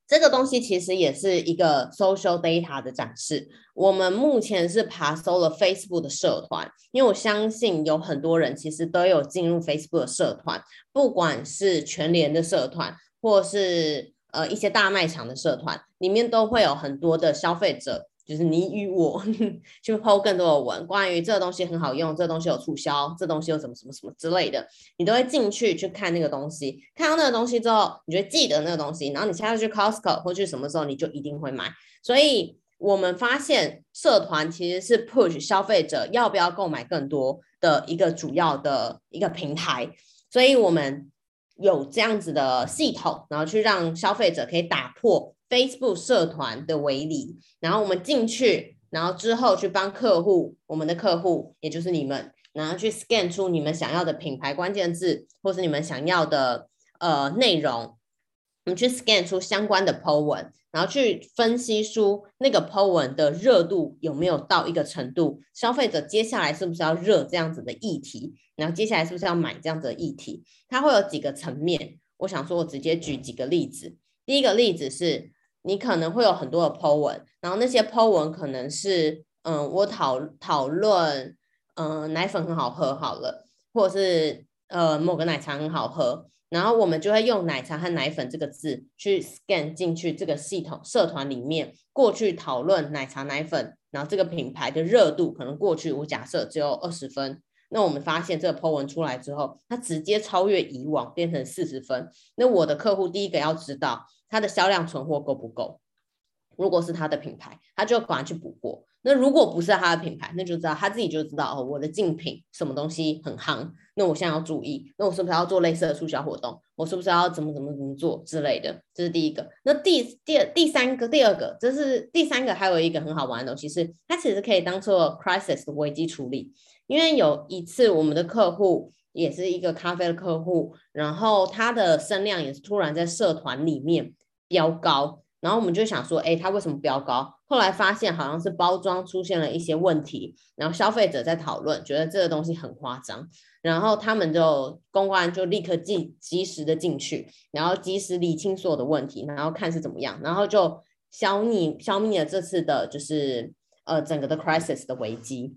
这个东西其实也是一个 social data 的展示。我们目前是爬搜了 Facebook 的社团，因为我相信有很多人其实都有进入 Facebook 的社团，不管是全联的社团，或是呃一些大卖场的社团，里面都会有很多的消费者就是你与我 去 po 更多的文，关于这个东西很好用，这个东西有促销，这东西有什么什么什么之类的，你都会进去去看那个东西。看到那个东西之后，你就记得那个东西，然后你下次去 Costco 或去什么时候，你就一定会买。所以我们发现社团其实是 push 消费者要不要购买更多的一个主要的一个平台。所以我们有这样子的系统，然后去让消费者可以打破。Facebook 社团的围里，然后我们进去，然后之后去帮客户，我们的客户也就是你们，然后去 scan 出你们想要的品牌关键字，或是你们想要的呃内容，我们去 scan 出相关的 po 文，然后去分析出那个 po 文的热度有没有到一个程度，消费者接下来是不是要热这样子的议题，然后接下来是不是要买这样子的议题，它会有几个层面，我想说我直接举几个例子，第一个例子是。你可能会有很多的 po 文，然后那些 po 文可能是，嗯，我讨讨论，嗯，奶粉很好喝好了，或者是呃某个奶茶很好喝，然后我们就会用奶茶和奶粉这个字去 scan 进去这个系统社团里面，过去讨论奶茶奶粉，然后这个品牌的热度可能过去我假设只有二十分，那我们发现这个 po 文出来之后，它直接超越以往，变成四十分，那我的客户第一个要知道。它的销量存货够不够？如果是他的品牌，他就赶快去补货。那如果不是他的品牌，那就知道他自己就知道哦，我的竞品什么东西很夯，那我现在要注意，那我是不是要做类似的促销活动？我是不是要怎么怎么怎么做之类的？这是第一个。那第第第三个、第二个，这是第三个，还有一个很好玩的东西是，它其实可以当做 crisis 的危机处理。因为有一次我们的客户。也是一个咖啡的客户，然后他的声量也是突然在社团里面飙高，然后我们就想说，哎，他为什么飙高？后来发现好像是包装出现了一些问题，然后消费者在讨论，觉得这个东西很夸张，然后他们就公关就立刻即及时的进去，然后及时理清所有的问题，然后看是怎么样，然后就消灭消灭了这次的就是呃整个的 crisis 的危机。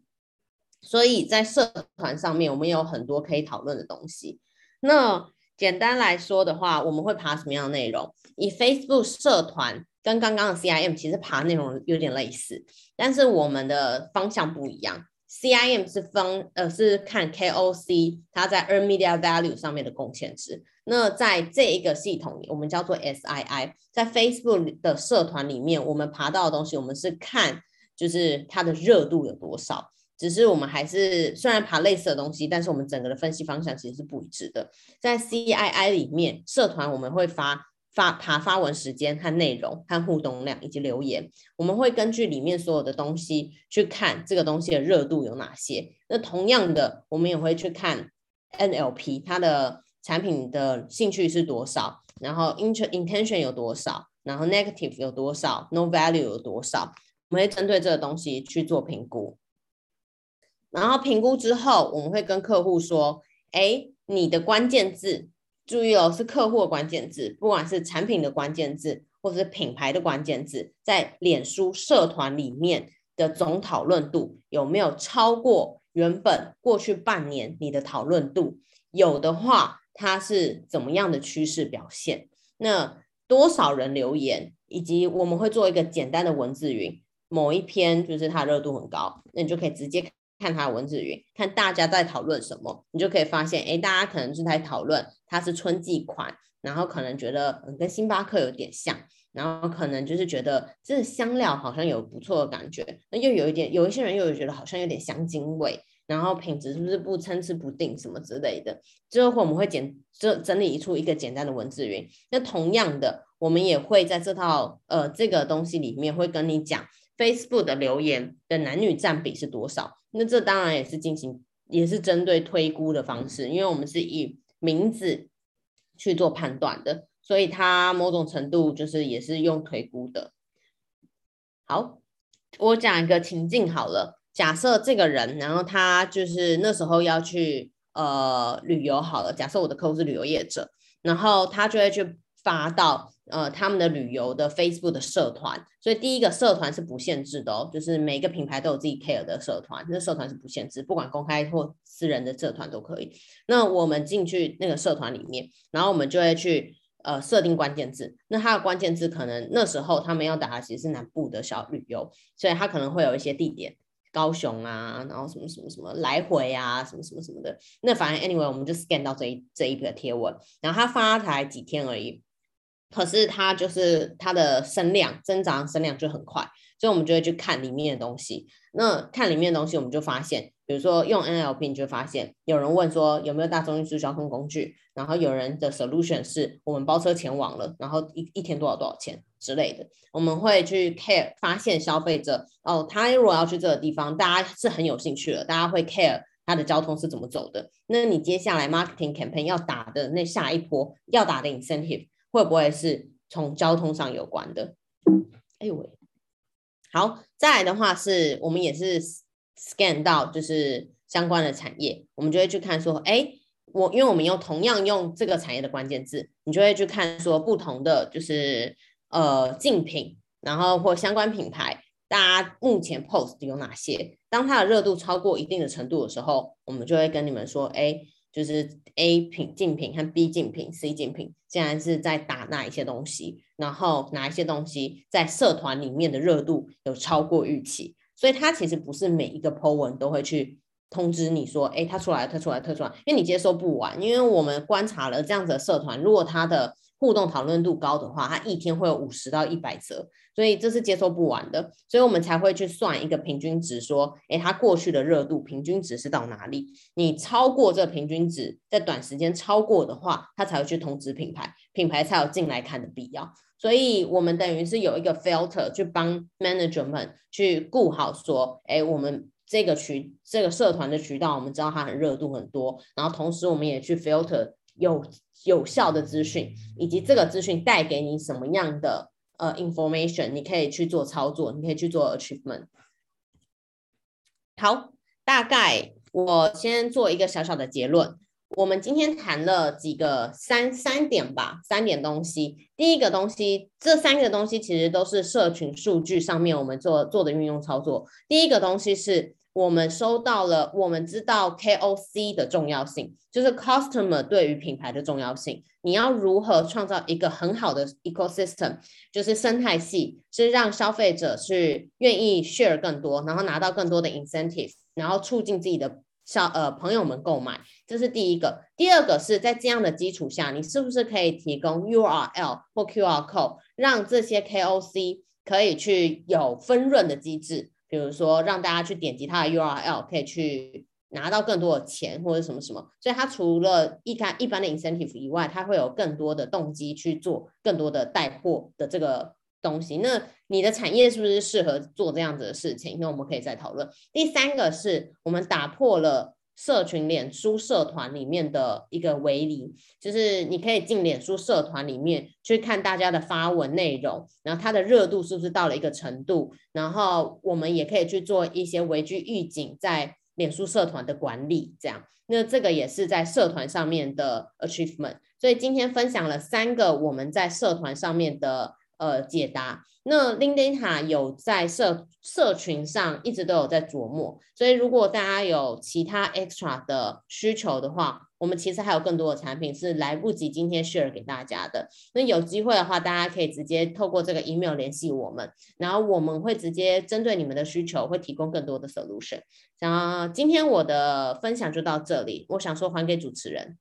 所以在社团上面，我们有很多可以讨论的东西。那简单来说的话，我们会爬什么样的内容？以 Facebook 社团跟刚刚的 CIM 其实爬内容有点类似，但是我们的方向不一样。CIM 是分呃是看 KOC 它在 Earn Media Value 上面的贡献值。那在这一个系统里，我们叫做 SII，在 Facebook 的社团里面，我们爬到的东西，我们是看就是它的热度有多少。只是我们还是虽然爬类似的东西，但是我们整个的分析方向其实是不一致的。在 CII 里面，社团我们会发发爬发文时间和内容和互动量以及留言，我们会根据里面所有的东西去看这个东西的热度有哪些。那同样的，我们也会去看 NLP 它的产品的兴趣是多少，然后 inter intention 有多少，然后 negative 有多少，no value 有多少，我们会针对这个东西去做评估。然后评估之后，我们会跟客户说：“哎，你的关键字，注意哦，是客户的关键字，不管是产品的关键字，或者是品牌的关键字，在脸书社团里面的总讨论度有没有超过原本过去半年你的讨论度？有的话，它是怎么样的趋势表现？那多少人留言？以及我们会做一个简单的文字云，某一篇就是它热度很高，那你就可以直接。”看他的文字云，看大家在讨论什么，你就可以发现，哎，大家可能是在讨论它是春季款，然后可能觉得嗯跟星巴克有点像，然后可能就是觉得这香料好像有不错的感觉，那又有一点，有一些人又觉得好像有点香精味，然后品质是不是不参差不定什么之类的，之后我们会简这整理出一个简单的文字云。那同样的，我们也会在这套呃这个东西里面会跟你讲。Facebook 的留言的男女占比是多少？那这当然也是进行，也是针对推估的方式，因为我们是以名字去做判断的，所以它某种程度就是也是用推估的。好，我讲一个情境好了，假设这个人，然后他就是那时候要去呃旅游好了，假设我的客户是旅游业者，然后他就会去发到。呃，他们的旅游的 Facebook 的社团，所以第一个社团是不限制的哦，就是每个品牌都有自己 care 的社团，那社团是不限制，不管公开或私人的社团都可以。那我们进去那个社团里面，然后我们就会去呃设定关键字，那它的关键字可能那时候他们要打的其实是南部的小旅游，所以它可能会有一些地点，高雄啊，然后什么什么什么来回啊，什么什么什么的。那反正 anyway 我们就 scan 到这一这一个贴文，然后它发才几天而已，可是它就是它的声量增长声量就很快，所以我们就会去看里面的东西。那看里面的东西，我们就发现。比如说用 NLP，你就发现有人问说有没有大众运输交通工具，然后有人的 solution 是我们包车前往了，然后一一天多少多少钱之类的。我们会去 care 发现消费者哦，他如果要去这个地方，大家是很有兴趣的，大家会 care 他的交通是怎么走的。那你接下来 marketing campaign 要打的那下一波要打的 incentive 会不会是从交通上有关的？哎呦喂，好，再来的话是我们也是。scan 到就是相关的产业，我们就会去看说，哎，我因为我们用同样用这个产业的关键字，你就会去看说不同的就是呃竞品，然后或相关品牌，大家目前 post 有哪些？当它的热度超过一定的程度的时候，我们就会跟你们说，哎，就是 A 品竞品和 B 竞品、C 竞品，竟然是在打哪一些东西，然后哪一些东西在社团里面的热度有超过预期。所以它其实不是每一个 po 文都会去通知你说，哎，它出来了，它出来了，它出来，因为你接收不完。因为我们观察了这样子的社团，如果它的互动讨论度高的话，它一天会有五十到一百则，所以这是接收不完的。所以我们才会去算一个平均值，说，哎，它过去的热度平均值是到哪里？你超过这个平均值，在短时间超过的话，它才会去通知品牌，品牌才有进来看的必要。所以我们等于是有一个 filter 去帮 manager 们去顾好，说，哎，我们这个渠这个社团的渠道，我们知道它很热度很多，然后同时我们也去 filter 有有效的资讯，以及这个资讯带给你什么样的呃 information，你可以去做操作，你可以去做 achievement。好，大概我先做一个小小的结论。我们今天谈了几个三三点吧，三点东西。第一个东西，这三个东西其实都是社群数据上面我们做做的运用操作。第一个东西是我们收到了，我们知道 KOC 的重要性，就是 customer 对于品牌的重要性。你要如何创造一个很好的 ecosystem，就是生态系，是让消费者去愿意 share 更多，然后拿到更多的 incentive，然后促进自己的。小呃朋友们购买，这是第一个。第二个是在这样的基础下，你是不是可以提供 URL 或 QR code，让这些 KOC 可以去有分润的机制？比如说让大家去点击它的 URL，可以去拿到更多的钱或者什么什么。所以它除了一开一般的 incentive 以外，它会有更多的动机去做更多的带货的这个。东西，那你的产业是不是适合做这样子的事情？那我们可以再讨论。第三个是我们打破了社群脸书社团里面的一个围篱，就是你可以进脸书社团里面去看大家的发文内容，然后它的热度是不是到了一个程度，然后我们也可以去做一些危机预警在脸书社团的管理，这样。那这个也是在社团上面的 achievement。所以今天分享了三个我们在社团上面的。呃，解答。那 Linkedin 有在社社群上一直都有在琢磨，所以如果大家有其他 extra 的需求的话，我们其实还有更多的产品是来不及今天 share 给大家的。那有机会的话，大家可以直接透过这个 email 联系我们，然后我们会直接针对你们的需求，会提供更多的 solution。那今天我的分享就到这里，我想说还给主持人。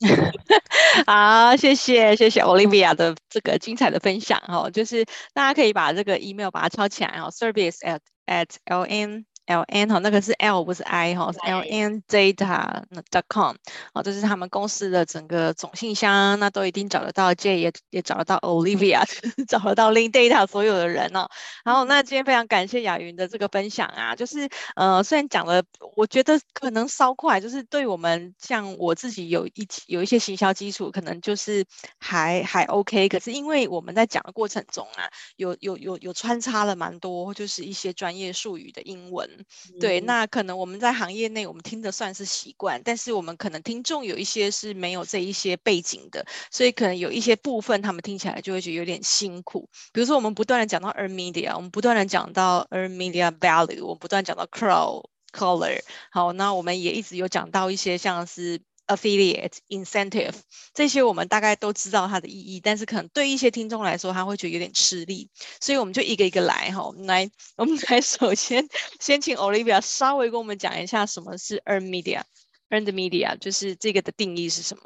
好，谢谢谢谢 Olivia 的这个精彩的分享哈，就是大家可以把这个 email 把它抄起来哦，service at at ln。L N 哈，那个是 L 不是 I 哈，是 L N Data dot com 哦，这是他们公司的整个总信箱，那都一定找得到 J 也也找得到 Olivia，找得到 Link Data 所有的人哦。然后那今天非常感谢雅云的这个分享啊，就是呃虽然讲了，我觉得可能稍快，就是对我们像我自己有一有一些行销基础，可能就是还还 OK，可是因为我们在讲的过程中啊，有有有有穿插了蛮多，就是一些专业术语的英文。对，那可能我们在行业内，我们听的算是习惯，但是我们可能听众有一些是没有这一些背景的，所以可能有一些部分他们听起来就会觉得有点辛苦。比如说，我们不断的讲到 earned media，我们不断的讲到 earned media value，我们不断讲到 crow color。好，那我们也一直有讲到一些像是。Affiliate incentive 这些我们大概都知道它的意义，但是可能对一些听众来说，他会觉得有点吃力，所以我们就一个一个来哈。我们来，我们来，首先先请 Olivia 稍微跟我们讲一下什么是 earned media，earned media 就是这个的定义是什么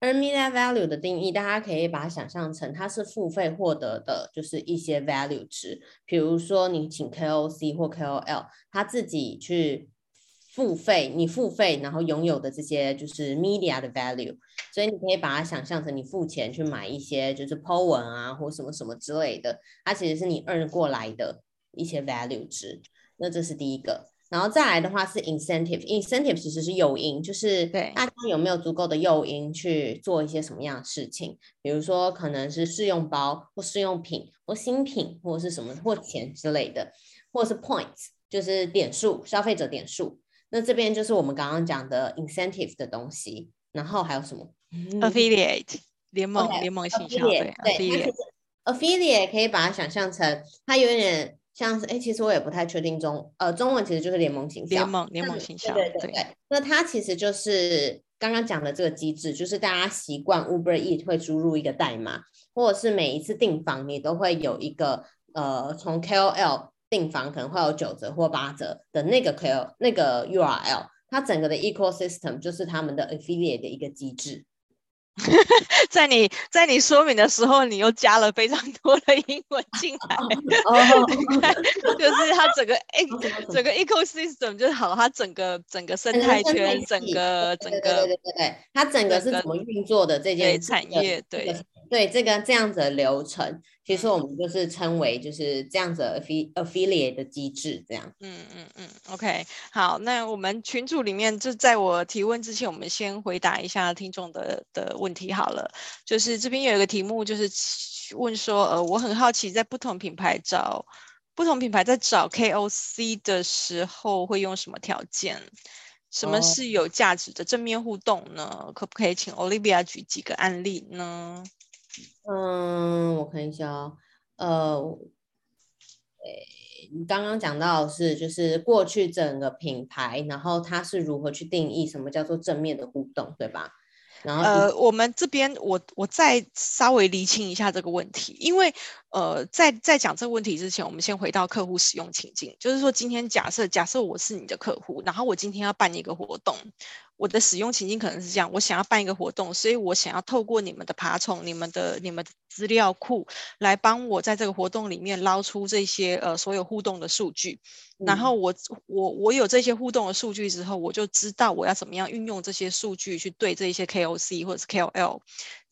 ？earned media value 的定义，大家可以把它想象成它是付费获得的，就是一些 value 值，比如说你请 KOC 或 KOL，他自己去。付费，你付费，然后拥有的这些就是 media 的 value，所以你可以把它想象成你付钱去买一些就是 po 文啊或什么什么之类的，它其实是你 earn 过来的一些 value 值。那这是第一个，然后再来的话是 incentive，incentive 其实是诱因，就是大家有没有足够的诱因去做一些什么样的事情，比如说可能是试用包或试用品或新品或者是什么或钱之类的，或者是 points，就是点数，消费者点数。那这边就是我们刚刚讲的 incentive 的东西，然后还有什么？affiliate 联盟联盟形象对，affiliate affiliate 可以把它想象成它有点像是哎，其实我也不太确定中呃中文其实就是联盟形象，联盟联盟形象对对对，对。那它其实就是刚刚讲的这个机制，就是大家习惯 Uber Eat 会输入一个代码，或者是每一次订房你都会有一个呃从 KOL。订房可能会有九折或八折的那个 KOL 那个 URL，它整个的 ecosystem 就是他们的 affiliate 的一个机制。在你在你说明的时候，你又加了非常多的英文进来，哦、就是它整个诶、欸，整个 ecosystem 就是好，它整个整个生态圈，整个整个对对对对，它整个是怎么运作的这件产业对。对这个这样子的流程，其实我们就是称为就是这样子的 affiliate 的机制，这样。嗯嗯嗯，OK，好，那我们群组里面就在我提问之前，我们先回答一下听众的的问题好了。就是这边有一个题目，就是问说，呃，我很好奇，在不同品牌找不同品牌在找 KOC 的时候会用什么条件？什么是有价值的正面互动呢？哦、可不可以请 Olivia 举几个案例呢？嗯，我看一下哦，呃，诶，你刚刚讲到的是就是过去整个品牌，然后它是如何去定义什么叫做正面的互动，对吧？然后呃，我们这边我我再稍微厘清一下这个问题，因为呃，在在讲这个问题之前，我们先回到客户使用情境，就是说今天假设假设我是你的客户，然后我今天要办一个活动。我的使用情境可能是这样：我想要办一个活动，所以我想要透过你们的爬虫、你们的、你们的资料库来帮我在这个活动里面捞出这些呃所有互动的数据。然后我我我有这些互动的数据之后，我就知道我要怎么样运用这些数据去对这些 KOC 或者是 KOL，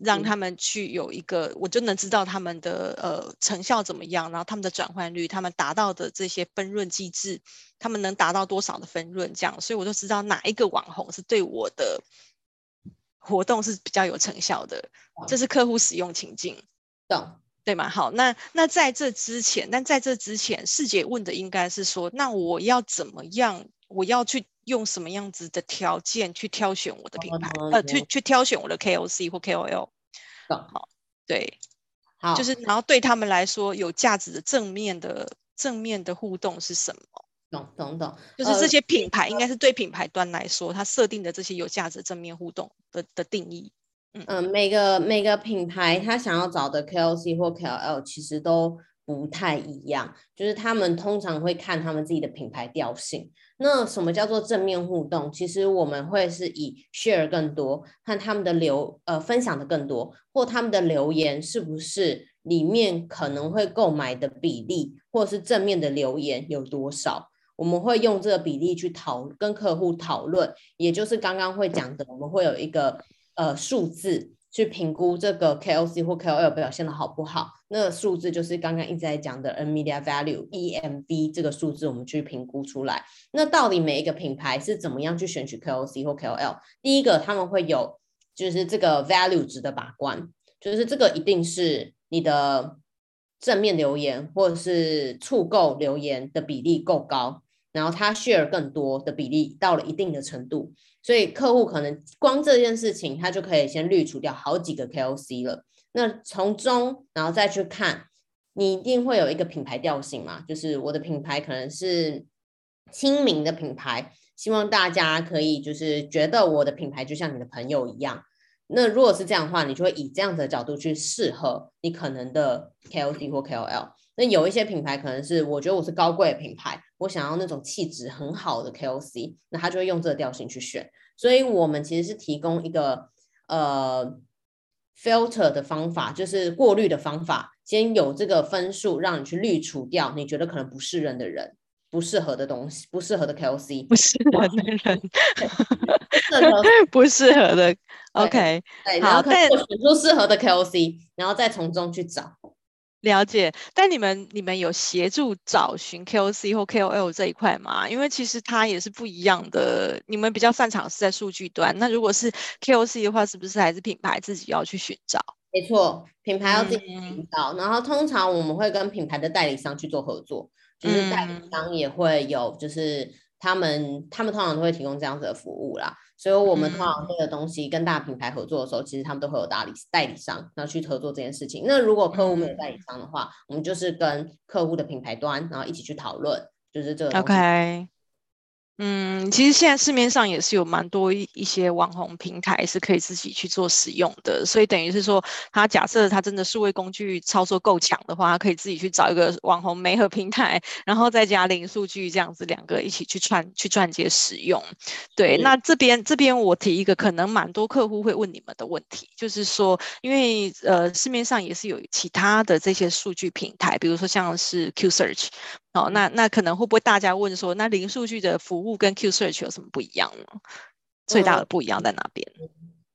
让他们去有一个，我就能知道他们的呃成效怎么样，然后他们的转换率，他们达到的这些分润机制，他们能达到多少的分润，这样，所以我就知道哪一个网红是对我的活动是比较有成效的，这是客户使用情境，懂。对吗？好，那那在这之前，但在这之前，师姐问的应该是说，那我要怎么样？我要去用什么样子的条件去挑选我的品牌？哦、呃，去去挑选我的 KOC 或 KOL。好，对，好，就是然后对他们来说有价值的正面的正面的互动是什么？懂懂懂，就是这些品牌应该是对品牌端来说，它设定的这些有价值正面互动的的定义。嗯，每个每个品牌它想要找的 KOC 或 KOL 其实都不太一样，就是他们通常会看他们自己的品牌调性。那什么叫做正面互动？其实我们会是以 share 更多，看他们的留呃分享的更多，或他们的留言是不是里面可能会购买的比例，或者是正面的留言有多少？我们会用这个比例去讨跟客户讨论，也就是刚刚会讲的，我们会有一个。呃，数字去评估这个 KOC 或 KOL 表现的好不好？那数字就是刚刚一直在讲的 N Media Value（EMV） 这个数字，我们去评估出来。那到底每一个品牌是怎么样去选取 KOC 或 KOL？第一个，他们会有就是这个 value 值的把关，就是这个一定是你的正面留言或者是触购留言的比例够高，然后他 share 更多的比例到了一定的程度。所以客户可能光这件事情，他就可以先滤除掉好几个 KOC 了。那从中，然后再去看，你一定会有一个品牌调性嘛？就是我的品牌可能是亲民的品牌，希望大家可以就是觉得我的品牌就像你的朋友一样。那如果是这样的话，你就会以这样子的角度去适合你可能的 KOC 或 KOL。那有一些品牌可能是我觉得我是高贵的品牌，我想要那种气质很好的 KOC，那他就会用这个调性去选。所以我们其实是提供一个呃 filter 的方法，就是过滤的方法，先有这个分数让你去滤除掉你觉得可能不适任的人。不适合的东西，不适合的 KOC，不适合的人，不适合的。OK，对，然后选出适合的 KOC，然后再从中去找。了解。但你们你们有协助找寻 KOC 或 KOL 这一块吗？因为其实它也是不一样的。你们比较擅长是在数据端，那如果是 KOC 的话，是不是还是品牌自己要去寻找？没错，品牌要自己寻找。嗯、然后通常我们会跟品牌的代理商去做合作。就是代理商也会有，就是他们、嗯、他们通常都会提供这样子的服务啦，所以我们通常这个东西跟大品牌合作的时候，嗯、其实他们都会有代理代理商，然后去合作这件事情。那如果客户没有代理商的话，嗯、我们就是跟客户的品牌端，然后一起去讨论，就是这个东。嗯，其实现在市面上也是有蛮多一一些网红平台是可以自己去做使用的，所以等于是说，他假设他真的数位工具操作够强的话，他可以自己去找一个网红媒合平台，然后再加零数据这样子两个一起去串去串接使用。对，嗯、那这边这边我提一个可能蛮多客户会问你们的问题，就是说，因为呃市面上也是有其他的这些数据平台，比如说像是 Q Search。哦，那那可能会不会大家问说，那零数据的服务跟 Q Search 有什么不一样呢？最大的不一样在哪边？嗯，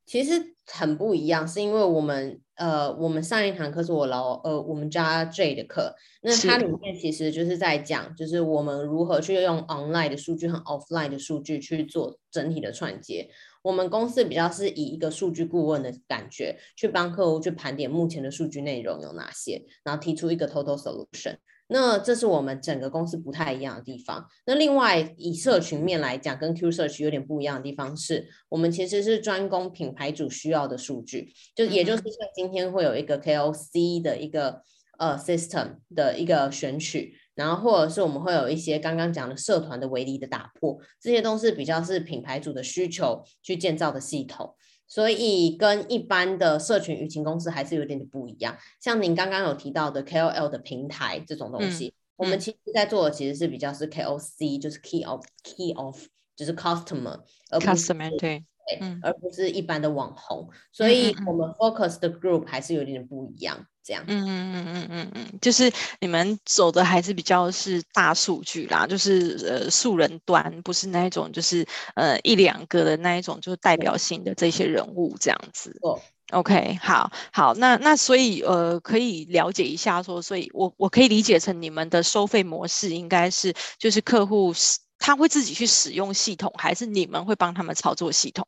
其实很不一样，是因为我们呃，我们上一堂课是我老呃，我们家 J 的课，那它里面其实就是在讲，就是我们如何去用 online 的数据和 offline 的数据去做整体的串接。我们公司比较是以一个数据顾问的感觉，去帮客户去盘点目前的数据内容有哪些，然后提出一个 total solution。那这是我们整个公司不太一样的地方。那另外以社群面来讲，跟 Q Search 有点不一样的地方是，我们其实是专攻品牌主需要的数据，就也就是像今天会有一个 KOC 的一个呃 system 的一个选取，然后或者是我们会有一些刚刚讲的社团的围篱的打破，这些都是比较是品牌主的需求去建造的系统。所以跟一般的社群舆情公司还是有点点不一样。像您刚刚有提到的 KOL 的平台这种东西，嗯、我们其实在做的其实是比较是 KOC，就是 Key of Key of，就是 Customer，而不是 Customer 对，嗯、而不是一般的网红。所以我们 Focus 的 Group 还是有点点不一样。这样，嗯嗯嗯嗯嗯嗯，就是你们走的还是比较是大数据啦，就是呃素人端，不是那一种就是呃一两个的那一种，就是代表性的这些人物这样子。哦，OK，好，好，那那所以呃可以了解一下说，所以我我可以理解成你们的收费模式应该是就是客户他会自己去使用系统，还是你们会帮他们操作系统？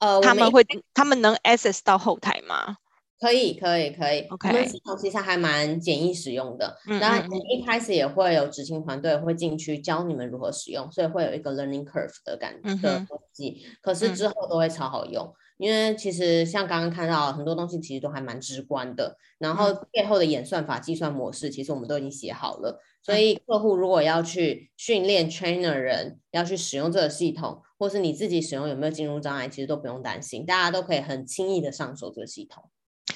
呃，他们会他们能 access 到后台吗？可以，可以，可以。OK，我们系统其实还蛮简易使用的。当然，你一开始也会有执行团队会进去教你们如何使用，所以会有一个 learning curve 的感觉的东西。可是之后都会超好用，因为其实像刚刚看到很多东西，其实都还蛮直观的。然后背后的演算法、计算模式，其实我们都已经写好了。所以客户如果要去训练 trainer 人要去使用这个系统，或是你自己使用有没有进入障碍，其实都不用担心，大家都可以很轻易的上手这个系统。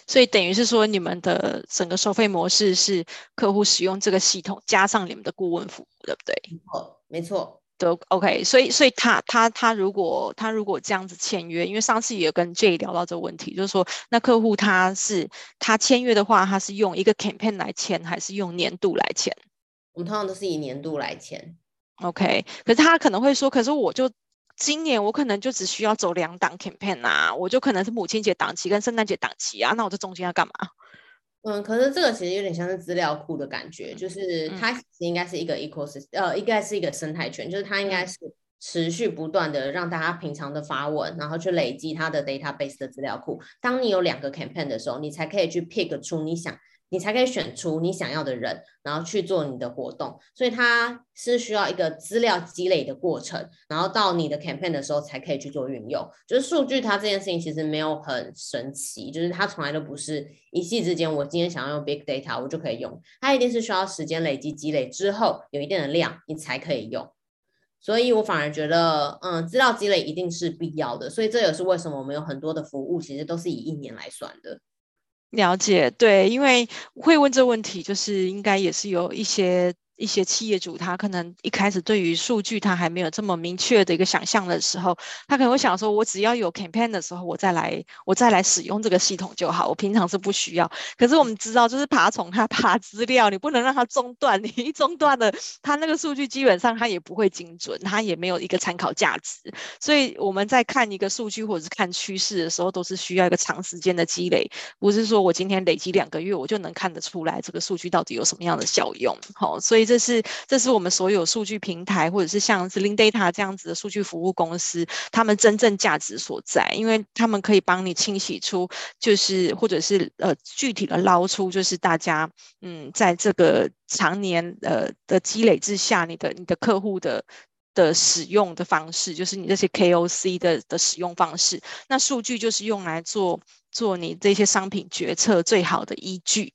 所以等于是说，你们的整个收费模式是客户使用这个系统，加上你们的顾问服务，对不对？哦，没错，都 OK。所以，所以他他他如果他如果这样子签约，因为上次也跟 Jay 聊到这个问题，就是说，那客户他是他签约的话，他是用一个 campaign 来签，还是用年度来签？我们通常都是以年度来签。OK，可是他可能会说，可是我就。今年我可能就只需要走两档 campaign 啊，我就可能是母亲节档期跟圣诞节档期啊，那我这中间要干嘛？嗯，可是这个其实有点像是资料库的感觉，就是它其实应该是一个 ecosystem，呃，应该是一个生态圈，就是它应该是持续不断的让大家平常的发文，然后去累积它的 database 的资料库。当你有两个 campaign 的时候，你才可以去 pick 出你想你才可以选出你想要的人，然后去做你的活动。所以它是需要一个资料积累的过程，然后到你的 campaign 的时候才可以去做运用。就是数据它这件事情其实没有很神奇，就是它从来都不是一夕之间，我今天想要用 big data 我就可以用，它一定是需要时间累积积累之后有一定的量，你才可以用。所以我反而觉得，嗯，资料积累一定是必要的。所以这也是为什么我们有很多的服务，其实都是以一年来算的。了解，对，因为会问这问题，就是应该也是有一些。一些企业主他可能一开始对于数据他还没有这么明确的一个想象的时候，他可能会想说，我只要有 campaign 的时候，我再来我再来使用这个系统就好，我平常是不需要。可是我们知道，就是爬虫它爬资料，你不能让它中断，你一中断了，它那个数据基本上它也不会精准，它也没有一个参考价值。所以我们在看一个数据或者是看趋势的时候，都是需要一个长时间的积累，不是说我今天累积两个月我就能看得出来这个数据到底有什么样的效用。好，所以。这是这是我们所有数据平台，或者是像是 LinkData 这样子的数据服务公司，他们真正价值所在，因为他们可以帮你清洗出，就是或者是呃具体的捞出，就是大家嗯在这个常年呃的积累之下，你的你的客户的的使用的方式，就是你这些 KOC 的的使用方式，那数据就是用来做做你这些商品决策最好的依据。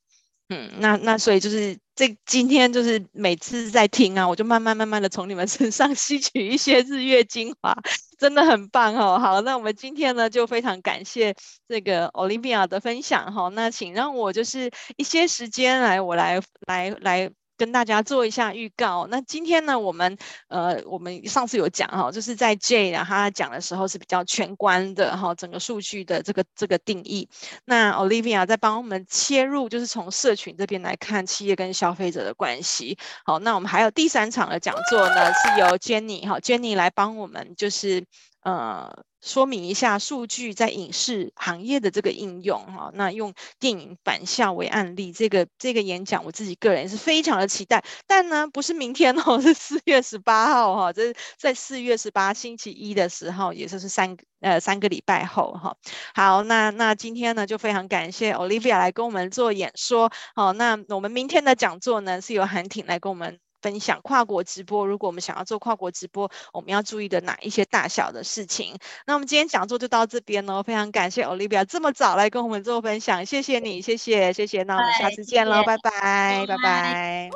嗯，那那所以就是这今天就是每次在听啊，我就慢慢慢慢的从你们身上 吸取一些日月精华，真的很棒哦。好，那我们今天呢就非常感谢这个 Olivia 的分享哈。那请让我就是一些时间来，我来来来。跟大家做一下预告。那今天呢，我们呃，我们上次有讲哈，就是在 J，他讲的时候是比较全观的哈，整个数据的这个这个定义。那 Olivia 在帮我们切入，就是从社群这边来看企业跟消费者的关系。好，那我们还有第三场的讲座呢，是由 Jenny 哈 Jenny 来帮我们，就是呃。说明一下数据在影视行业的这个应用哈，那用电影返校为案例，这个这个演讲我自己个人是非常的期待，但呢不是明天哦，是四月十八号哈，这在四月十八星期一的时候，也就是三呃三个礼拜后哈。好，那那今天呢就非常感谢 Olivia 来跟我们做演说，好，那我们明天的讲座呢是由韩挺来跟我们。分享跨国直播，如果我们想要做跨国直播，我们要注意的哪一些大小的事情？那我们今天讲座就到这边喽，非常感谢 Olivia 这么早来跟我们做分享，谢谢你，谢谢谢谢，那我们下次见喽，拜拜拜拜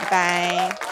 拜拜。